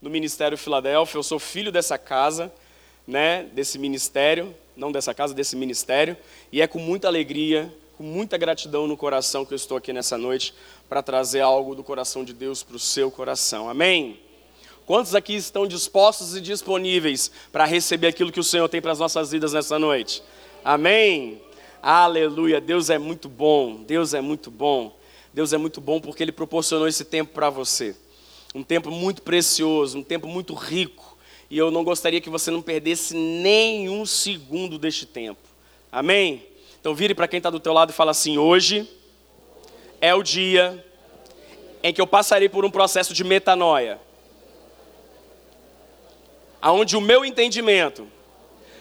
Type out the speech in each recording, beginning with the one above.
no Ministério Filadélfia, eu sou filho dessa casa, né, desse ministério, não dessa casa, desse ministério, e é com muita alegria, com muita gratidão no coração que eu estou aqui nessa noite para trazer algo do coração de Deus para o seu coração. Amém? Quantos aqui estão dispostos e disponíveis para receber aquilo que o Senhor tem para as nossas vidas nessa noite? Amém? Aleluia. Deus é muito bom. Deus é muito bom. Deus é muito bom porque Ele proporcionou esse tempo para você. Um tempo muito precioso, um tempo muito rico. E eu não gostaria que você não perdesse nenhum segundo deste tempo. Amém? Então vire para quem está do teu lado e fala assim: hoje é o dia em que eu passarei por um processo de metanoia aonde o meu entendimento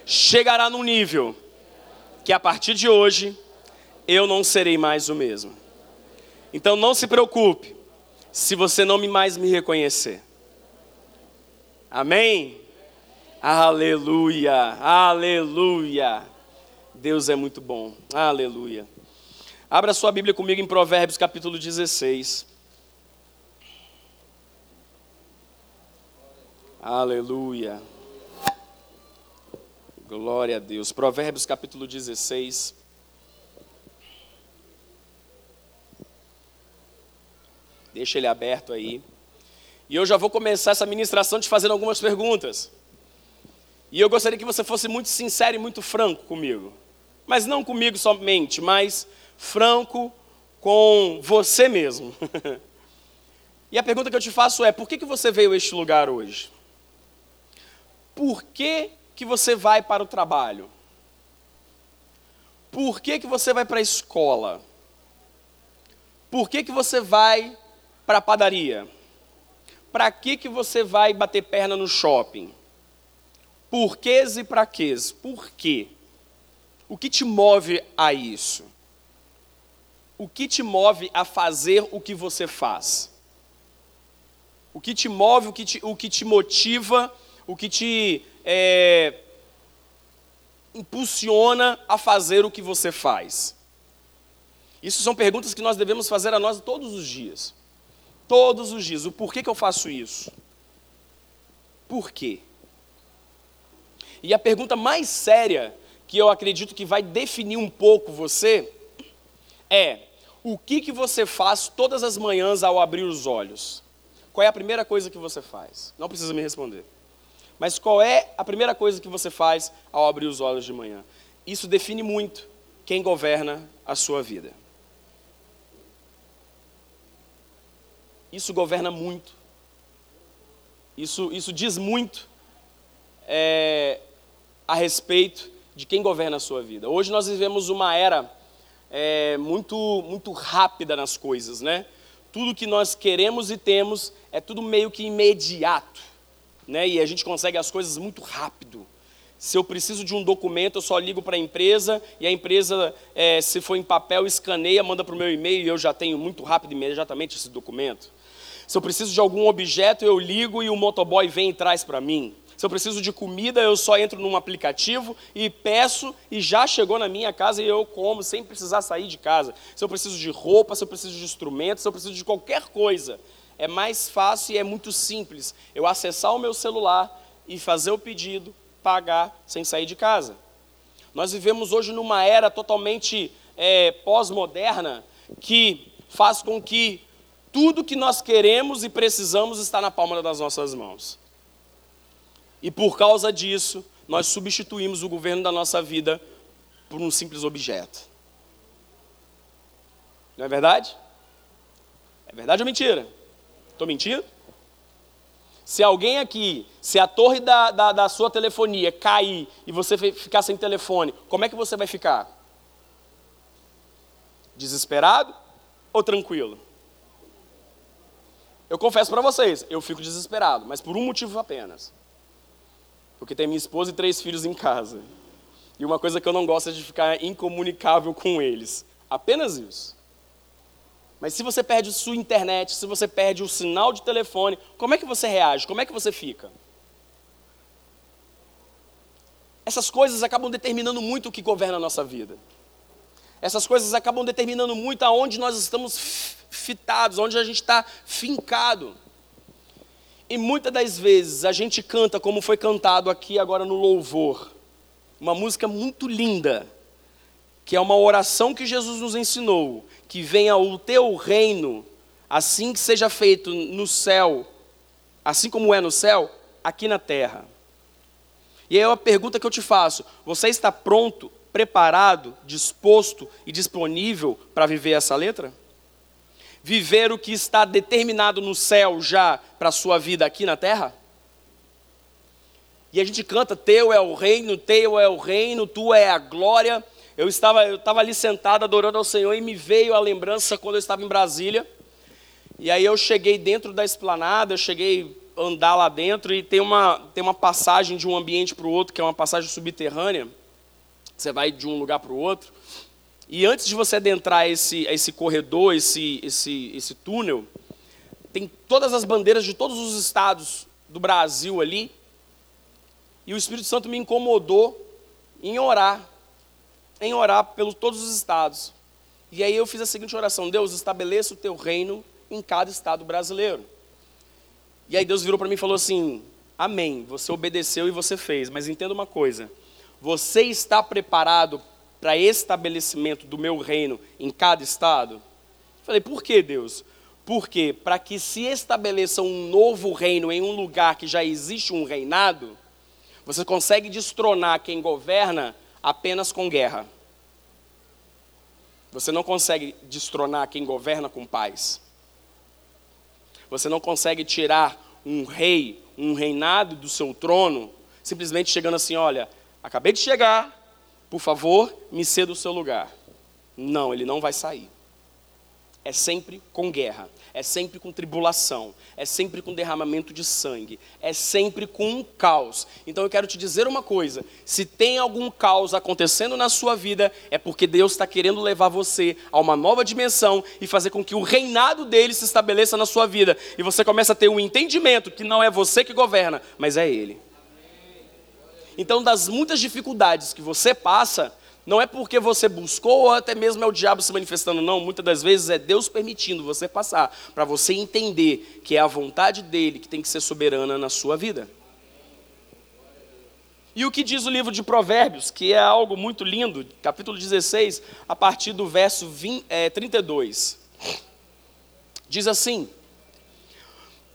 chegará num nível que a partir de hoje eu não serei mais o mesmo. Então não se preocupe se você não mais me reconhecer. Amém? Aleluia, aleluia. Deus é muito bom. Aleluia. Abra sua Bíblia comigo em Provérbios capítulo 16. Aleluia. Glória a Deus. Provérbios capítulo 16. Deixa ele aberto aí. E eu já vou começar essa ministração te fazendo algumas perguntas. E eu gostaria que você fosse muito sincero e muito franco comigo. Mas não comigo somente, mas franco com você mesmo. e a pergunta que eu te faço é: por que, que você veio a este lugar hoje? por que, que você vai para o trabalho? Por que, que você vai para a escola? Por que, que você vai para a padaria? Para que, que você vai bater perna no shopping? Por quês e para quês? Por quê? O que te move a isso? O que te move a fazer o que você faz? O que te move, o que te, o que te motiva o que te é, impulsiona a fazer o que você faz? Isso são perguntas que nós devemos fazer a nós todos os dias. Todos os dias. O porquê que eu faço isso? Por quê? E a pergunta mais séria, que eu acredito que vai definir um pouco você, é: o que, que você faz todas as manhãs ao abrir os olhos? Qual é a primeira coisa que você faz? Não precisa me responder. Mas qual é a primeira coisa que você faz ao abrir os olhos de manhã? Isso define muito quem governa a sua vida. Isso governa muito. Isso, isso diz muito é, a respeito de quem governa a sua vida. Hoje nós vivemos uma era é, muito, muito rápida nas coisas, né? Tudo que nós queremos e temos é tudo meio que imediato né, e a gente consegue as coisas muito rápido. Se eu preciso de um documento, eu só ligo para a empresa e a empresa, é, se for em papel, escaneia, manda para o meu e-mail e eu já tenho muito rápido imediatamente esse documento. Se eu preciso de algum objeto, eu ligo e o motoboy vem e traz para mim. Se eu preciso de comida, eu só entro num aplicativo e peço e já chegou na minha casa e eu como sem precisar sair de casa. Se eu preciso de roupa, se eu preciso de instrumentos, se eu preciso de qualquer coisa, é mais fácil e é muito simples eu acessar o meu celular e fazer o pedido, pagar sem sair de casa. Nós vivemos hoje numa era totalmente é, pós-moderna que faz com que tudo que nós queremos e precisamos está na palma das nossas mãos. E por causa disso, nós substituímos o governo da nossa vida por um simples objeto. Não é verdade? É verdade ou mentira? Estou mentindo? Se alguém aqui, se a torre da, da, da, sua telefonia cair e você ficar sem telefone, como é que você vai ficar? Desesperado ou tranquilo? Eu confesso para vocês, eu fico desesperado, mas por um motivo apenas. Porque tem minha esposa e três filhos em casa. E uma coisa que eu não gosto é de ficar incomunicável com eles. Apenas isso. Mas se você perde sua internet, se você perde o sinal de telefone, como é que você reage? Como é que você fica? Essas coisas acabam determinando muito o que governa a nossa vida. Essas coisas acabam determinando muito aonde nós estamos fitados, onde a gente está fincado. E muitas das vezes a gente canta como foi cantado aqui agora no louvor, uma música muito linda, que é uma oração que Jesus nos ensinou, que venha o teu reino, assim que seja feito no céu, assim como é no céu, aqui na terra. E aí é uma pergunta que eu te faço: você está pronto, preparado, disposto e disponível para viver essa letra? Viver o que está determinado no céu já para a sua vida aqui na terra? E a gente canta: Teu é o reino, Teu é o reino, Tu é a glória. Eu estava, eu estava ali sentado adorando ao Senhor e me veio a lembrança quando eu estava em Brasília. E aí eu cheguei dentro da esplanada, eu cheguei andar lá dentro e tem uma, tem uma passagem de um ambiente para o outro, que é uma passagem subterrânea. Você vai de um lugar para o outro. E antes de você adentrar esse, esse corredor, esse, esse, esse túnel, tem todas as bandeiras de todos os estados do Brasil ali. E o Espírito Santo me incomodou em orar, em orar pelos todos os estados. E aí eu fiz a seguinte oração: Deus, estabeleça o teu reino em cada estado brasileiro. E aí Deus virou para mim e falou assim: Amém, você obedeceu e você fez, mas entenda uma coisa: você está preparado para estabelecimento do meu reino em cada estado? Falei, por que Deus? Porque para que se estabeleça um novo reino em um lugar que já existe um reinado, você consegue destronar quem governa apenas com guerra. Você não consegue destronar quem governa com paz. Você não consegue tirar um rei, um reinado do seu trono, simplesmente chegando assim: olha, acabei de chegar, por favor, me ceda o seu lugar. Não, ele não vai sair. É sempre com guerra, é sempre com tribulação, é sempre com derramamento de sangue, é sempre com um caos. Então eu quero te dizer uma coisa: se tem algum caos acontecendo na sua vida, é porque Deus está querendo levar você a uma nova dimensão e fazer com que o reinado dele se estabeleça na sua vida. E você começa a ter um entendimento que não é você que governa, mas é Ele. Então, das muitas dificuldades que você passa, não é porque você buscou ou até mesmo é o diabo se manifestando, não. Muitas das vezes é Deus permitindo você passar, para você entender que é a vontade dele que tem que ser soberana na sua vida. E o que diz o livro de Provérbios, que é algo muito lindo, capítulo 16, a partir do verso 20, é, 32. Diz assim: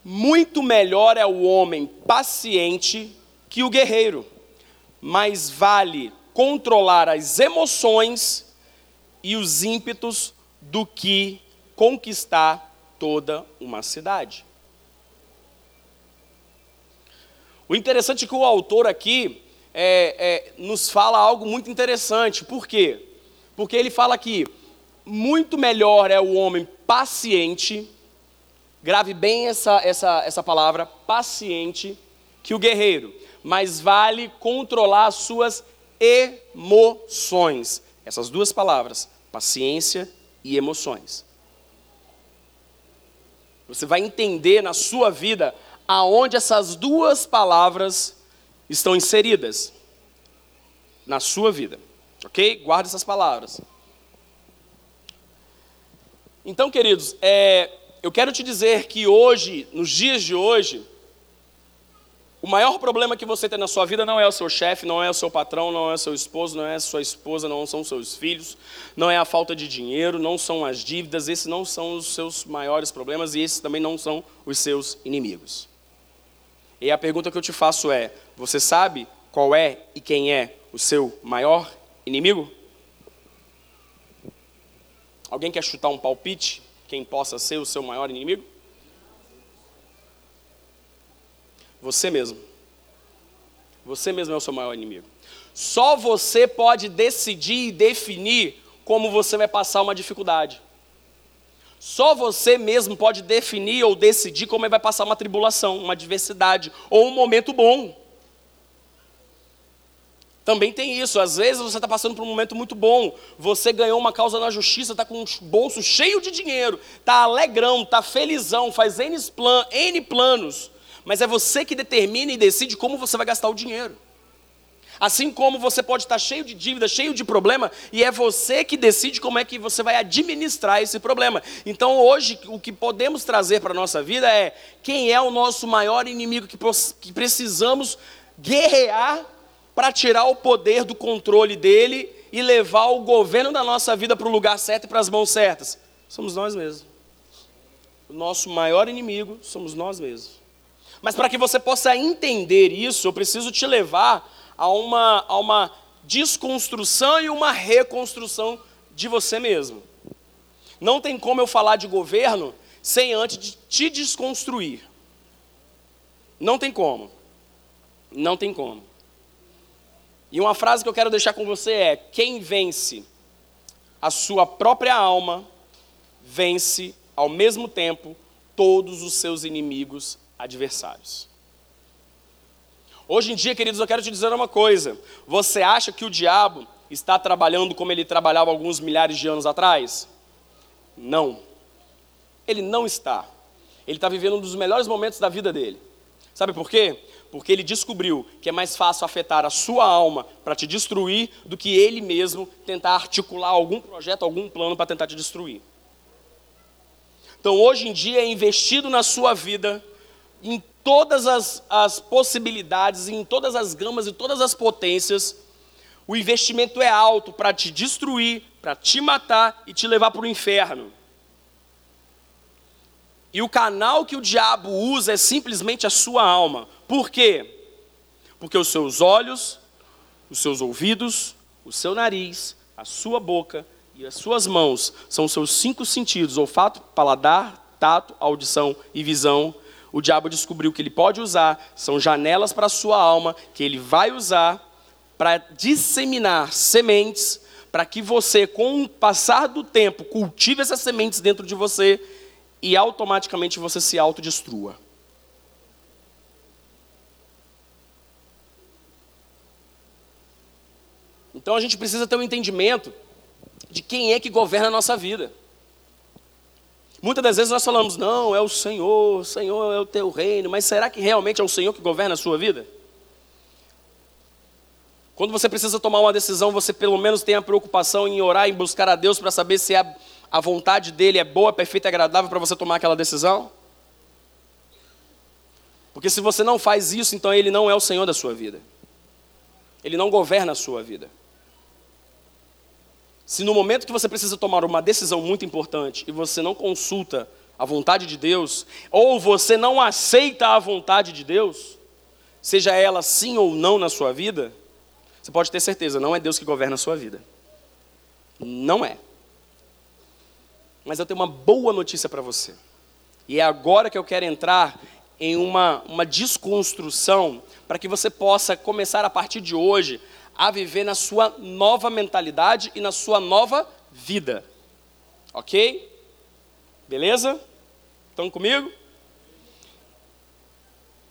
Muito melhor é o homem paciente que o guerreiro, mais vale controlar as emoções e os ímpetos do que conquistar toda uma cidade. O interessante é que o autor aqui é, é, nos fala algo muito interessante. Por quê? Porque ele fala que muito melhor é o homem paciente, grave bem essa, essa, essa palavra, paciente, que o guerreiro, mas vale controlar as suas emoções. Essas duas palavras, paciência e emoções. Você vai entender na sua vida aonde essas duas palavras estão inseridas na sua vida. Ok? Guarda essas palavras. Então, queridos, é, eu quero te dizer que hoje, nos dias de hoje, o maior problema que você tem na sua vida não é o seu chefe, não é o seu patrão, não é o seu esposo, não é a sua esposa, não são seus filhos, não é a falta de dinheiro, não são as dívidas, esses não são os seus maiores problemas e esses também não são os seus inimigos. E a pergunta que eu te faço é: você sabe qual é e quem é o seu maior inimigo? Alguém quer chutar um palpite? Quem possa ser o seu maior inimigo? Você mesmo. Você mesmo é o seu maior inimigo. Só você pode decidir e definir como você vai passar uma dificuldade. Só você mesmo pode definir ou decidir como vai passar uma tribulação, uma adversidade ou um momento bom. Também tem isso, às vezes você está passando por um momento muito bom, você ganhou uma causa na justiça, está com um bolso cheio de dinheiro, está alegrão, está felizão, faz N, plan, N planos, mas é você que determina e decide como você vai gastar o dinheiro. Assim como você pode estar cheio de dívida, cheio de problema, e é você que decide como é que você vai administrar esse problema. Então, hoje, o que podemos trazer para a nossa vida é quem é o nosso maior inimigo que, que precisamos guerrear para tirar o poder do controle dele e levar o governo da nossa vida para o lugar certo e para as mãos certas. Somos nós mesmos. O nosso maior inimigo somos nós mesmos. Mas para que você possa entender isso, eu preciso te levar a uma, a uma desconstrução e uma reconstrução de você mesmo. Não tem como eu falar de governo sem antes de te desconstruir. Não tem como. Não tem como. E uma frase que eu quero deixar com você é: quem vence a sua própria alma, vence ao mesmo tempo todos os seus inimigos adversários. Hoje em dia, queridos, eu quero te dizer uma coisa. Você acha que o diabo está trabalhando como ele trabalhava alguns milhares de anos atrás? Não. Ele não está. Ele está vivendo um dos melhores momentos da vida dele. Sabe por quê? Porque ele descobriu que é mais fácil afetar a sua alma para te destruir do que ele mesmo tentar articular algum projeto, algum plano para tentar te destruir. Então, hoje em dia, é investido na sua vida em todas as, as possibilidades, em todas as gamas e todas as potências, o investimento é alto para te destruir, para te matar e te levar para o inferno. E o canal que o diabo usa é simplesmente a sua alma. Por quê? Porque os seus olhos, os seus ouvidos, o seu nariz, a sua boca e as suas mãos são os seus cinco sentidos: olfato, paladar, tato, audição e visão o diabo descobriu que ele pode usar, são janelas para a sua alma, que ele vai usar para disseminar sementes, para que você, com o passar do tempo, cultive essas sementes dentro de você e automaticamente você se autodestrua. Então a gente precisa ter um entendimento de quem é que governa a nossa vida. Muitas das vezes nós falamos, não, é o Senhor, o Senhor é o teu reino, mas será que realmente é o Senhor que governa a sua vida? Quando você precisa tomar uma decisão, você pelo menos tem a preocupação em orar, em buscar a Deus para saber se a, a vontade dele é boa, perfeita e agradável para você tomar aquela decisão? Porque se você não faz isso, então ele não é o Senhor da sua vida. Ele não governa a sua vida. Se no momento que você precisa tomar uma decisão muito importante e você não consulta a vontade de Deus, ou você não aceita a vontade de Deus, seja ela sim ou não na sua vida, você pode ter certeza, não é Deus que governa a sua vida. Não é. Mas eu tenho uma boa notícia para você. E é agora que eu quero entrar em uma, uma desconstrução para que você possa começar a partir de hoje a viver na sua nova mentalidade e na sua nova vida. Ok? Beleza? Estão comigo?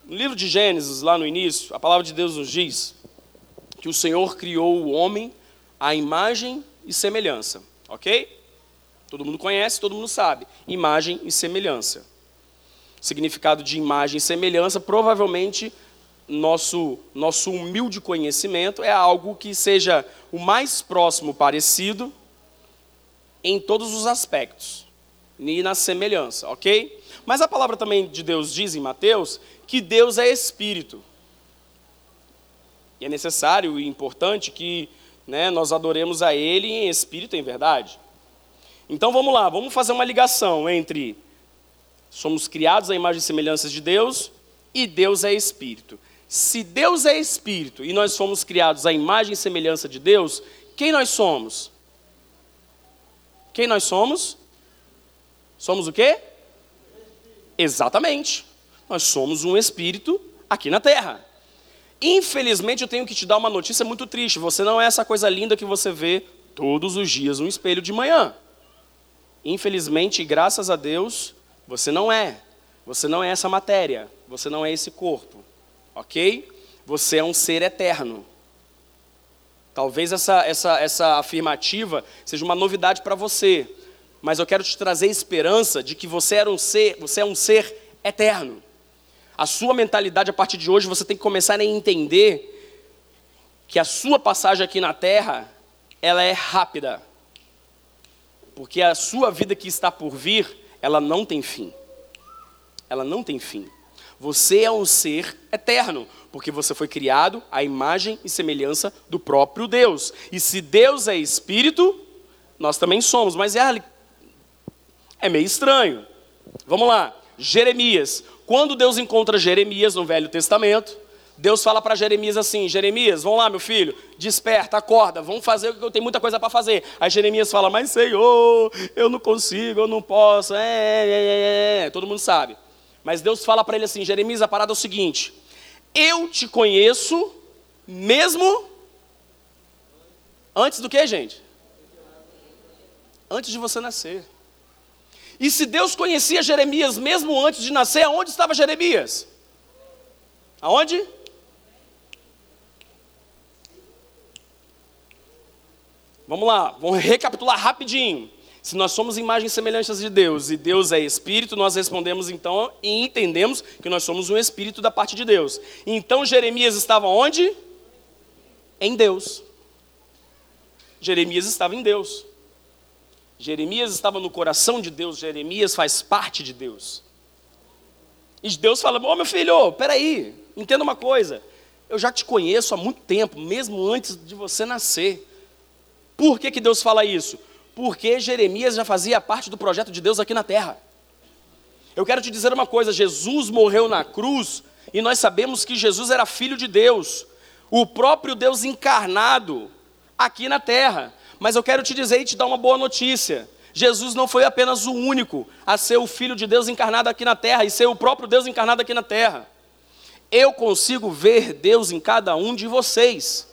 No livro de Gênesis, lá no início, a palavra de Deus nos diz que o Senhor criou o homem à imagem e semelhança. Ok? Todo mundo conhece, todo mundo sabe. Imagem e semelhança. Significado de imagem e semelhança provavelmente nosso, nosso humilde conhecimento é algo que seja o mais próximo parecido em todos os aspectos e na semelhança, ok? Mas a palavra também de Deus diz em Mateus que Deus é espírito. E é necessário e importante que né, nós adoremos a Ele em espírito em verdade. Então vamos lá, vamos fazer uma ligação entre somos criados à imagem e semelhança de Deus e Deus é espírito. Se Deus é espírito e nós fomos criados à imagem e semelhança de Deus, quem nós somos? Quem nós somos? Somos o quê? Exatamente. Nós somos um espírito aqui na terra. Infelizmente, eu tenho que te dar uma notícia muito triste. Você não é essa coisa linda que você vê todos os dias no espelho de manhã. Infelizmente, graças a Deus, você não é. Você não é essa matéria. Você não é esse corpo ok? Você é um ser eterno. Talvez essa, essa, essa afirmativa seja uma novidade para você, mas eu quero te trazer esperança de que você, era um ser, você é um ser eterno. A sua mentalidade a partir de hoje você tem que começar a entender que a sua passagem aqui na terra, ela é rápida. Porque a sua vida que está por vir, ela não tem fim. Ela não tem fim. Você é um ser eterno, porque você foi criado à imagem e semelhança do próprio Deus. E se Deus é espírito, nós também somos. Mas é, é meio estranho. Vamos lá. Jeremias. Quando Deus encontra Jeremias no Velho Testamento, Deus fala para Jeremias assim: Jeremias, vamos lá, meu filho, desperta, acorda, vamos fazer o que eu tenho muita coisa para fazer. Aí Jeremias fala: Mas Senhor, eu não consigo, eu não posso. É, é, é, é. Todo mundo sabe. Mas Deus fala para ele assim: Jeremias, a parada é o seguinte: Eu te conheço mesmo antes do que, gente? Antes de você nascer. E se Deus conhecia Jeremias mesmo antes de nascer, aonde estava Jeremias? Aonde? Vamos lá, vamos recapitular rapidinho. Se nós somos imagens semelhantes de Deus e Deus é espírito, nós respondemos então e entendemos que nós somos um espírito da parte de Deus. Então Jeremias estava onde? Em Deus. Jeremias estava em Deus. Jeremias estava no coração de Deus, Jeremias faz parte de Deus. E Deus fala: Ô oh, meu filho, peraí, entenda uma coisa. Eu já te conheço há muito tempo, mesmo antes de você nascer. Por que, que Deus fala isso? Porque Jeremias já fazia parte do projeto de Deus aqui na terra. Eu quero te dizer uma coisa: Jesus morreu na cruz e nós sabemos que Jesus era filho de Deus, o próprio Deus encarnado aqui na terra. Mas eu quero te dizer e te dar uma boa notícia. Jesus não foi apenas o único a ser o Filho de Deus encarnado aqui na terra e ser o próprio Deus encarnado aqui na terra. Eu consigo ver Deus em cada um de vocês.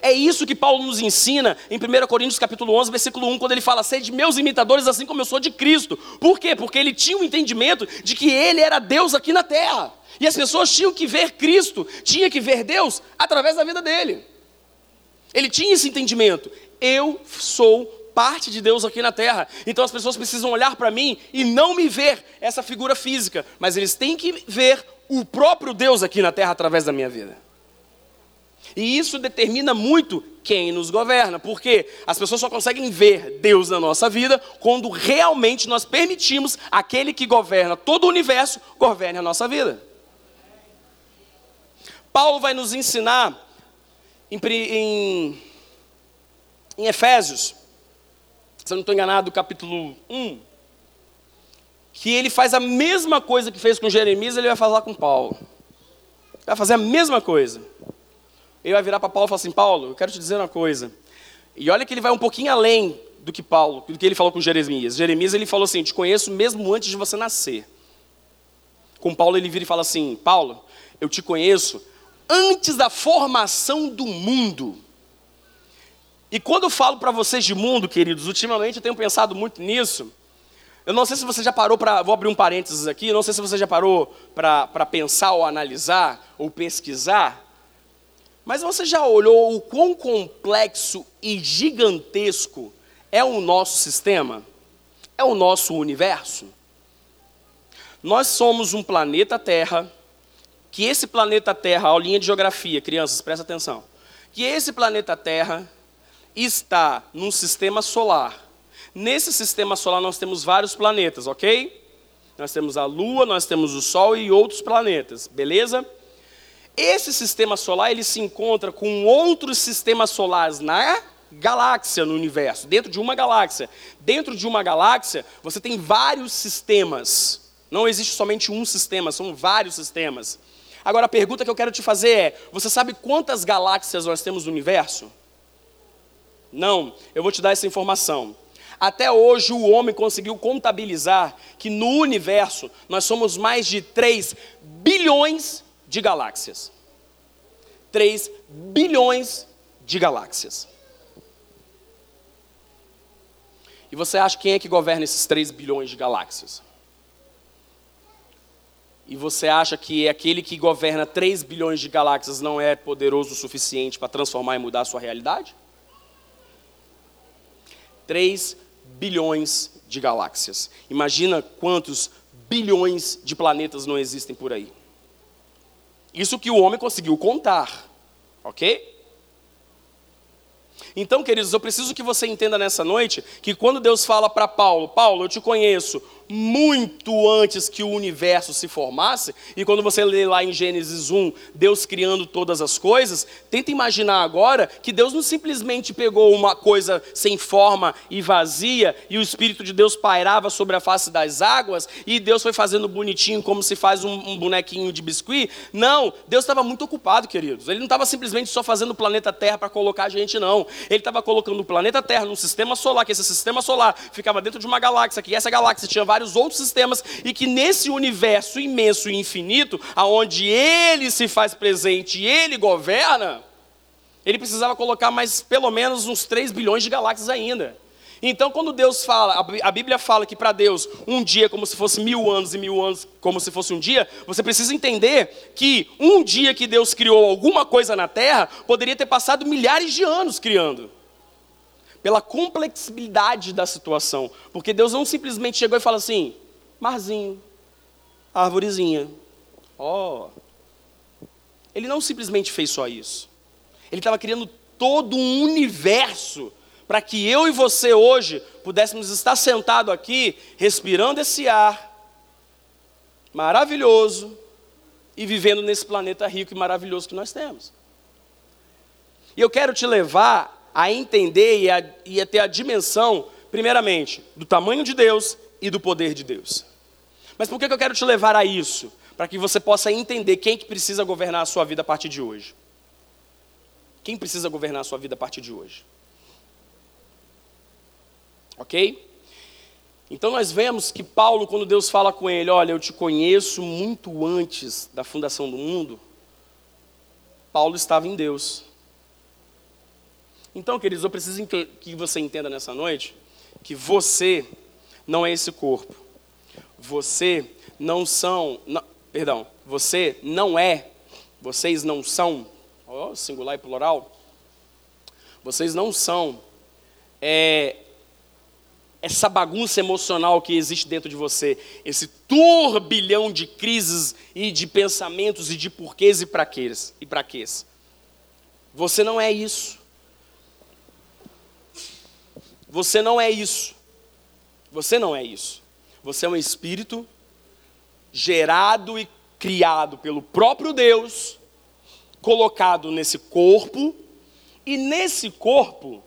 É isso que Paulo nos ensina em 1 Coríntios capítulo 11, versículo 1, quando ele fala: "Sede meus imitadores assim como eu sou de Cristo". Por quê? Porque ele tinha o um entendimento de que ele era Deus aqui na terra. E as pessoas tinham que ver Cristo, tinha que ver Deus através da vida dele. Ele tinha esse entendimento. Eu sou parte de Deus aqui na terra. Então as pessoas precisam olhar para mim e não me ver essa figura física, mas eles têm que ver o próprio Deus aqui na terra através da minha vida. E isso determina muito quem nos governa, porque as pessoas só conseguem ver Deus na nossa vida quando realmente nós permitimos aquele que governa todo o universo governe a nossa vida. Paulo vai nos ensinar em, em, em Efésios, se eu não estou enganado, capítulo 1, que ele faz a mesma coisa que fez com Jeremias, ele vai falar com Paulo. Vai fazer a mesma coisa. Ele vai virar para Paulo e falar assim: Paulo, eu quero te dizer uma coisa. E olha que ele vai um pouquinho além do que Paulo, do que ele falou com Jeremias. Jeremias ele falou assim: Te conheço mesmo antes de você nascer. Com Paulo ele vira e fala assim: Paulo, eu te conheço antes da formação do mundo. E quando eu falo para vocês de mundo, queridos, ultimamente eu tenho pensado muito nisso. Eu não sei se você já parou para. Vou abrir um parênteses aqui. Não sei se você já parou para pensar ou analisar ou pesquisar. Mas você já olhou o quão complexo e gigantesco é o nosso sistema? É o nosso universo? Nós somos um planeta Terra que esse planeta Terra, aulinha de geografia, crianças, presta atenção, que esse planeta Terra está num sistema solar. Nesse sistema solar nós temos vários planetas, ok? Nós temos a Lua, nós temos o Sol e outros planetas, beleza? Esse sistema solar ele se encontra com outros sistemas solares na galáxia no universo, dentro de uma galáxia. Dentro de uma galáxia, você tem vários sistemas. Não existe somente um sistema, são vários sistemas. Agora a pergunta que eu quero te fazer é: você sabe quantas galáxias nós temos no universo? Não, eu vou te dar essa informação. Até hoje o homem conseguiu contabilizar que no universo nós somos mais de 3 bilhões de galáxias. 3 bilhões de galáxias. E você acha quem é que governa esses 3 bilhões de galáxias? e você acha que aquele que governa 3 bilhões de galáxias não é poderoso o suficiente para transformar e mudar a sua realidade? 3 bilhões de galáxias. Imagina quantos bilhões de planetas não existem por aí. Isso que o homem conseguiu contar. Ok? Então, queridos, eu preciso que você entenda nessa noite que quando Deus fala para Paulo, Paulo, eu te conheço muito antes que o universo se formasse, e quando você lê lá em Gênesis 1, Deus criando todas as coisas, tenta imaginar agora que Deus não simplesmente pegou uma coisa sem forma e vazia, e o Espírito de Deus pairava sobre a face das águas, e Deus foi fazendo bonitinho como se faz um, um bonequinho de biscuit. Não, Deus estava muito ocupado, queridos. Ele não estava simplesmente só fazendo o planeta Terra para colocar a gente, não. Ele estava colocando o planeta Terra num sistema solar, que esse sistema solar ficava dentro de uma galáxia, que essa galáxia tinha vários vários outros sistemas e que nesse universo imenso e infinito, aonde ele se faz presente e ele governa, ele precisava colocar mais pelo menos uns 3 bilhões de galáxias ainda. Então, quando Deus fala, a Bíblia fala que para Deus um dia é como se fosse mil anos e mil anos como se fosse um dia, você precisa entender que um dia que Deus criou alguma coisa na terra poderia ter passado milhares de anos criando pela complexibilidade da situação. Porque Deus não simplesmente chegou e falou assim: marzinho, árvorezinha. Ó. Oh. Ele não simplesmente fez só isso. Ele estava criando todo um universo para que eu e você hoje pudéssemos estar sentado aqui, respirando esse ar maravilhoso e vivendo nesse planeta rico e maravilhoso que nós temos. E eu quero te levar a entender e a, e a ter a dimensão, primeiramente, do tamanho de Deus e do poder de Deus. Mas por que eu quero te levar a isso? Para que você possa entender quem que precisa governar a sua vida a partir de hoje. Quem precisa governar a sua vida a partir de hoje? Ok? Então nós vemos que Paulo, quando Deus fala com ele, olha, eu te conheço muito antes da fundação do mundo, Paulo estava em Deus. Então, queridos, eu preciso que você entenda nessa noite que você não é esse corpo. Você não são, não, perdão, você não é, vocês não são, oh, singular e plural, vocês não são é, essa bagunça emocional que existe dentro de você, esse turbilhão de crises e de pensamentos e de porquês e para quês e para quês. Você não é isso. Você não é isso. Você não é isso. Você é um espírito gerado e criado pelo próprio Deus, colocado nesse corpo, e nesse corpo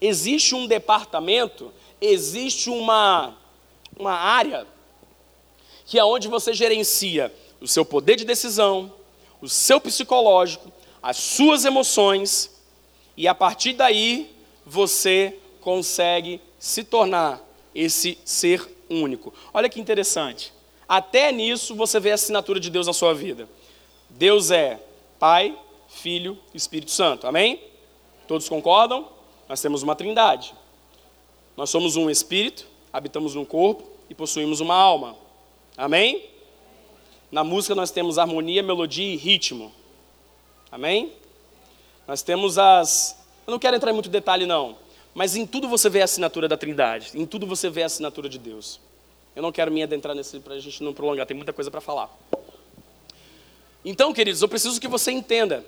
existe um departamento, existe uma, uma área que é onde você gerencia o seu poder de decisão, o seu psicológico, as suas emoções, e a partir daí você consegue se tornar esse ser único. Olha que interessante. Até nisso você vê a assinatura de Deus na sua vida. Deus é Pai, Filho e Espírito Santo. Amém? Todos concordam? Nós temos uma trindade. Nós somos um espírito, habitamos num corpo e possuímos uma alma. Amém? Na música nós temos harmonia, melodia e ritmo. Amém? Nós temos as. Eu não quero entrar em muito detalhe, não. Mas em tudo você vê a assinatura da Trindade, em tudo você vê a assinatura de Deus. Eu não quero me adentrar nesse para a gente não prolongar, tem muita coisa para falar. Então, queridos, eu preciso que você entenda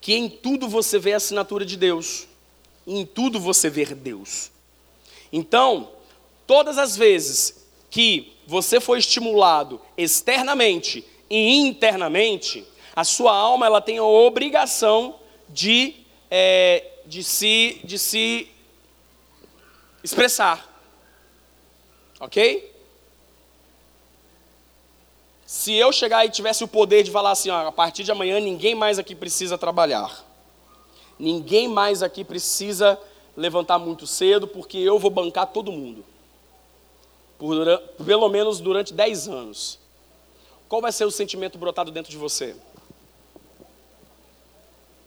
que em tudo você vê a assinatura de Deus, em tudo você vê Deus. Então, todas as vezes que você foi estimulado externamente e internamente, a sua alma ela tem a obrigação de, é, de, se, de se expressar. Ok? Se eu chegar e tivesse o poder de falar assim, ó, a partir de amanhã ninguém mais aqui precisa trabalhar. Ninguém mais aqui precisa levantar muito cedo, porque eu vou bancar todo mundo. Por, pelo menos durante 10 anos. Qual vai ser o sentimento brotado dentro de você?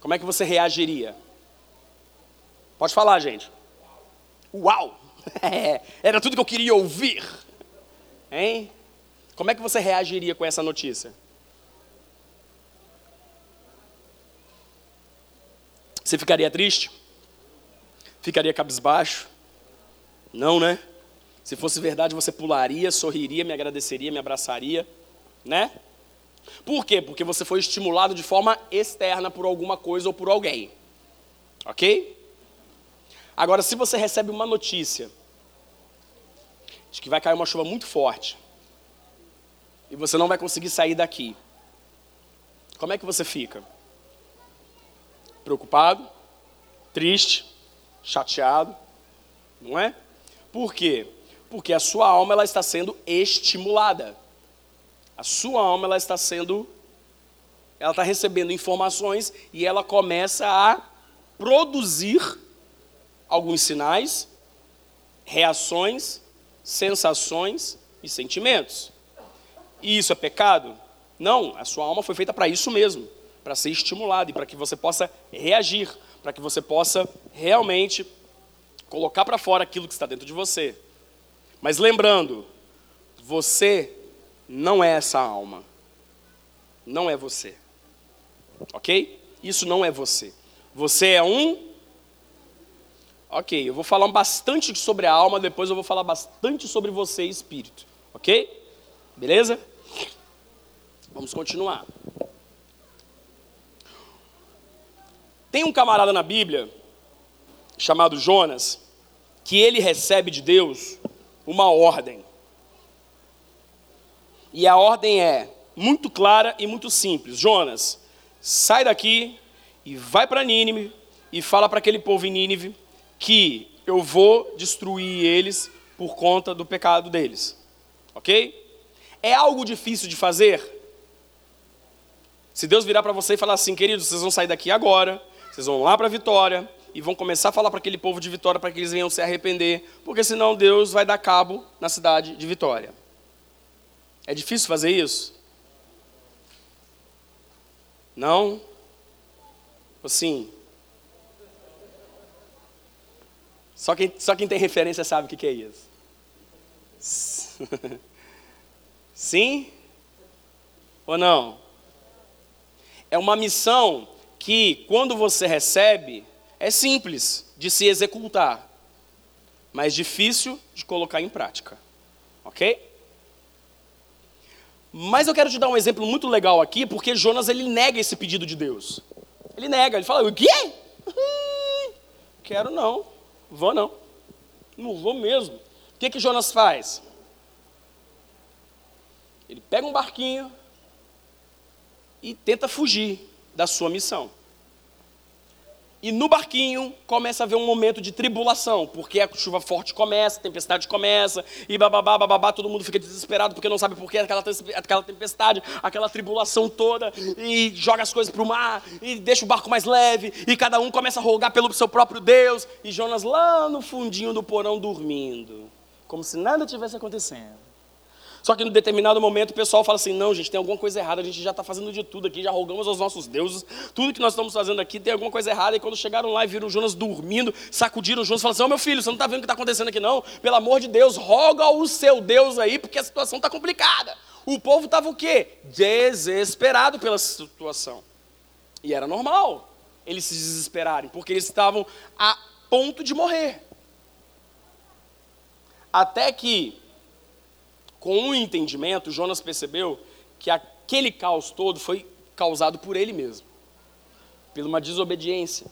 Como é que você reagiria? Pode falar, gente. Uau! É, era tudo que eu queria ouvir. Hein? Como é que você reagiria com essa notícia? Você ficaria triste? Ficaria cabisbaixo? Não, né? Se fosse verdade, você pularia, sorriria, me agradeceria, me abraçaria, né? Por quê? Porque você foi estimulado de forma externa por alguma coisa ou por alguém. Ok? Agora, se você recebe uma notícia de que vai cair uma chuva muito forte e você não vai conseguir sair daqui, como é que você fica? Preocupado, triste, chateado, não é? Por quê? Porque a sua alma ela está sendo estimulada. A sua alma ela está sendo ela está recebendo informações e ela começa a produzir alguns sinais, reações, sensações e sentimentos. E isso é pecado? Não, a sua alma foi feita para isso mesmo, para ser estimulada e para que você possa reagir, para que você possa realmente colocar para fora aquilo que está dentro de você. Mas lembrando, você não é essa alma. Não é você. Ok? Isso não é você. Você é um. Ok, eu vou falar bastante sobre a alma, depois eu vou falar bastante sobre você e espírito. Ok? Beleza? Vamos continuar. Tem um camarada na Bíblia chamado Jonas, que ele recebe de Deus uma ordem. E a ordem é muito clara e muito simples. Jonas, sai daqui e vai para Nínive e fala para aquele povo em Nínive que eu vou destruir eles por conta do pecado deles. OK? É algo difícil de fazer? Se Deus virar para você e falar assim, queridos, vocês vão sair daqui agora, vocês vão lá para Vitória e vão começar a falar para aquele povo de Vitória para que eles venham se arrepender, porque senão Deus vai dar cabo na cidade de Vitória. É difícil fazer isso? Não? Assim. Só quem, só quem tem referência sabe o que, que é isso. Sim? Ou não? É uma missão que, quando você recebe, é simples de se executar, mas difícil de colocar em prática. Ok? Mas eu quero te dar um exemplo muito legal aqui, porque Jonas ele nega esse pedido de Deus. Ele nega, ele fala: O quê? Quero não, vou não, não vou mesmo. O que que Jonas faz? Ele pega um barquinho e tenta fugir da sua missão. E no barquinho começa a haver um momento de tribulação, porque a chuva forte começa, a tempestade começa, e bababá, bababá, todo mundo fica desesperado porque não sabe por que aquela, aquela tempestade, aquela tribulação toda, e joga as coisas para o mar, e deixa o barco mais leve, e cada um começa a rogar pelo seu próprio Deus, e Jonas lá no fundinho do porão dormindo, como se nada tivesse acontecendo. Só que em determinado momento o pessoal fala assim: não, gente, tem alguma coisa errada, a gente já está fazendo de tudo aqui, já rogamos aos nossos deuses, tudo que nós estamos fazendo aqui tem alguma coisa errada. E quando chegaram lá e viram Jonas dormindo, sacudiram Jonas e falaram assim: Ô oh, meu filho, você não está vendo o que está acontecendo aqui não? Pelo amor de Deus, roga ao seu Deus aí, porque a situação está complicada. O povo estava o quê? Desesperado pela situação. E era normal eles se desesperarem, porque eles estavam a ponto de morrer. Até que com o entendimento, Jonas percebeu que aquele caos todo foi causado por ele mesmo, por uma desobediência.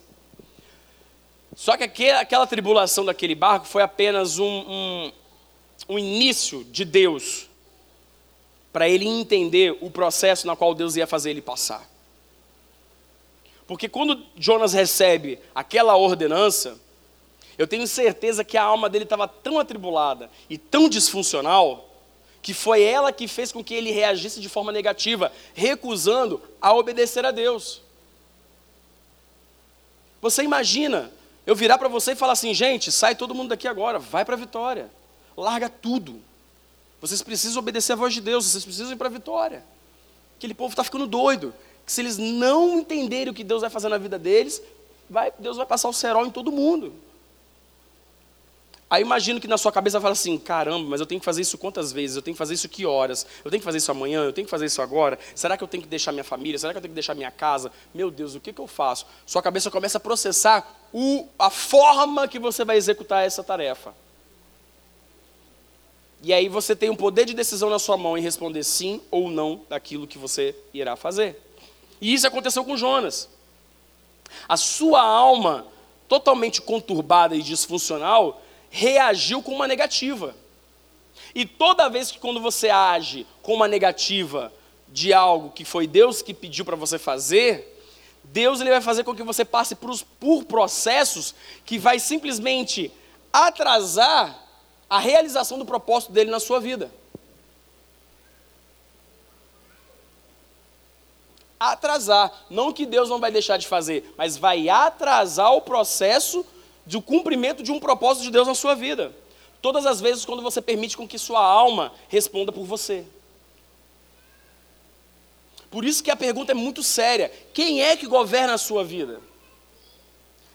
Só que aquela tribulação daquele barco foi apenas um, um, um início de Deus para ele entender o processo na qual Deus ia fazer ele passar. Porque quando Jonas recebe aquela ordenança, eu tenho certeza que a alma dele estava tão atribulada e tão disfuncional que foi ela que fez com que ele reagisse de forma negativa, recusando a obedecer a Deus. Você imagina eu virar para você e falar assim, gente, sai todo mundo daqui agora, vai para a vitória, larga tudo. Vocês precisam obedecer a voz de Deus, vocês precisam ir para a vitória. Aquele povo está ficando doido, que se eles não entenderem o que Deus vai fazer na vida deles, vai, Deus vai passar o cerol em todo mundo. Aí imagino que na sua cabeça fala assim: caramba, mas eu tenho que fazer isso quantas vezes? Eu tenho que fazer isso que horas? Eu tenho que fazer isso amanhã? Eu tenho que fazer isso agora? Será que eu tenho que deixar minha família? Será que eu tenho que deixar minha casa? Meu Deus, o que, que eu faço? Sua cabeça começa a processar o, a forma que você vai executar essa tarefa. E aí você tem um poder de decisão na sua mão em responder sim ou não daquilo que você irá fazer. E isso aconteceu com Jonas. A sua alma, totalmente conturbada e disfuncional, reagiu com uma negativa. E toda vez que quando você age com uma negativa de algo que foi Deus que pediu para você fazer, Deus ele vai fazer com que você passe por, por processos que vai simplesmente atrasar a realização do propósito dele na sua vida. Atrasar, não que Deus não vai deixar de fazer, mas vai atrasar o processo do cumprimento de um propósito de Deus na sua vida. Todas as vezes quando você permite com que sua alma responda por você. Por isso que a pergunta é muito séria: quem é que governa a sua vida?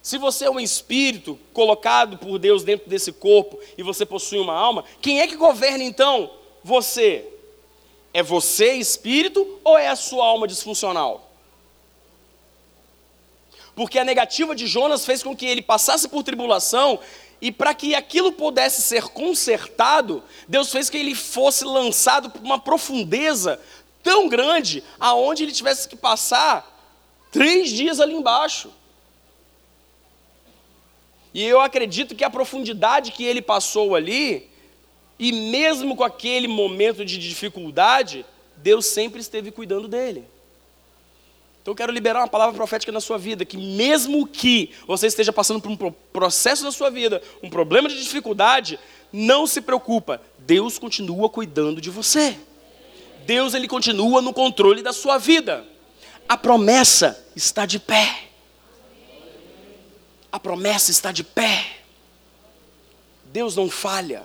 Se você é um espírito colocado por Deus dentro desse corpo e você possui uma alma, quem é que governa então você? É você espírito ou é a sua alma disfuncional? Porque a negativa de Jonas fez com que ele passasse por tribulação e para que aquilo pudesse ser consertado, Deus fez que ele fosse lançado por uma profundeza tão grande, aonde ele tivesse que passar três dias ali embaixo. E eu acredito que a profundidade que ele passou ali, e mesmo com aquele momento de dificuldade, Deus sempre esteve cuidando dele. Então eu quero liberar uma palavra profética na sua vida, que mesmo que você esteja passando por um processo na sua vida, um problema de dificuldade, não se preocupa, Deus continua cuidando de você. Deus ele continua no controle da sua vida. A promessa está de pé. A promessa está de pé. Deus não falha.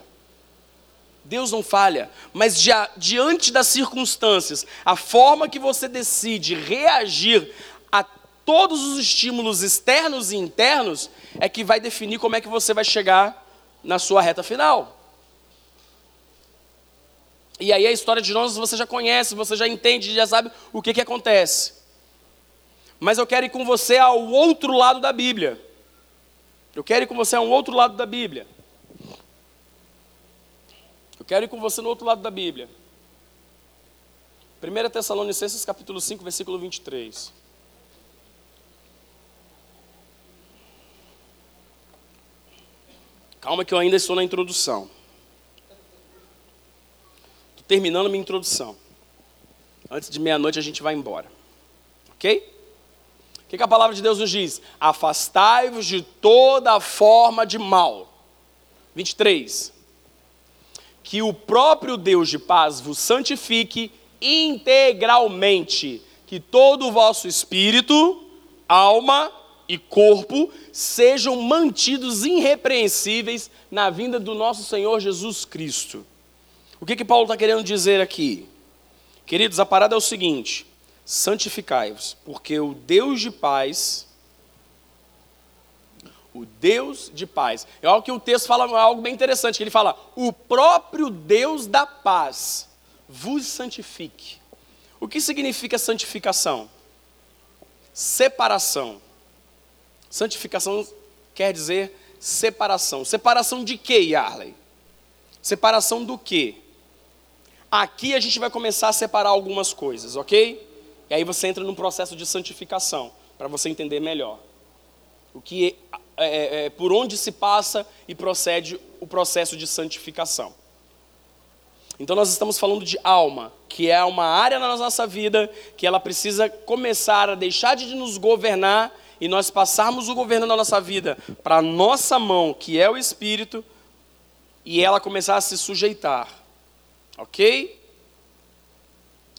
Deus não falha, mas diante das circunstâncias, a forma que você decide reagir a todos os estímulos externos e internos é que vai definir como é que você vai chegar na sua reta final. E aí a história de Jonas você já conhece, você já entende, já sabe o que, que acontece. Mas eu quero ir com você ao outro lado da Bíblia. Eu quero ir com você ao outro lado da Bíblia. Eu quero ir com você no outro lado da Bíblia. 1 Tessalonicenses capítulo 5, versículo 23. Calma que eu ainda estou na introdução terminando minha introdução. Antes de meia-noite a gente vai embora. Ok? O que, que a palavra de Deus nos diz? Afastai-vos de toda forma de mal. 23. Que o próprio Deus de paz vos santifique integralmente, que todo o vosso espírito, alma e corpo sejam mantidos irrepreensíveis na vinda do nosso Senhor Jesus Cristo. O que, que Paulo está querendo dizer aqui? Queridos, a parada é o seguinte: santificai-vos, porque o Deus de paz, o Deus de paz, é algo que o texto fala, é algo bem interessante, que ele fala, o próprio Deus da paz vos santifique. O que significa santificação? Separação. Santificação quer dizer separação. Separação de quê, Yarley? Separação do quê? Aqui a gente vai começar a separar algumas coisas, ok? E aí você entra num processo de santificação, para você entender melhor. O que é, é, é, por onde se passa e procede o processo de santificação. Então nós estamos falando de alma, que é uma área na nossa vida que ela precisa começar a deixar de nos governar e nós passarmos o governo da nossa vida para a nossa mão, que é o Espírito, e ela começar a se sujeitar. Ok?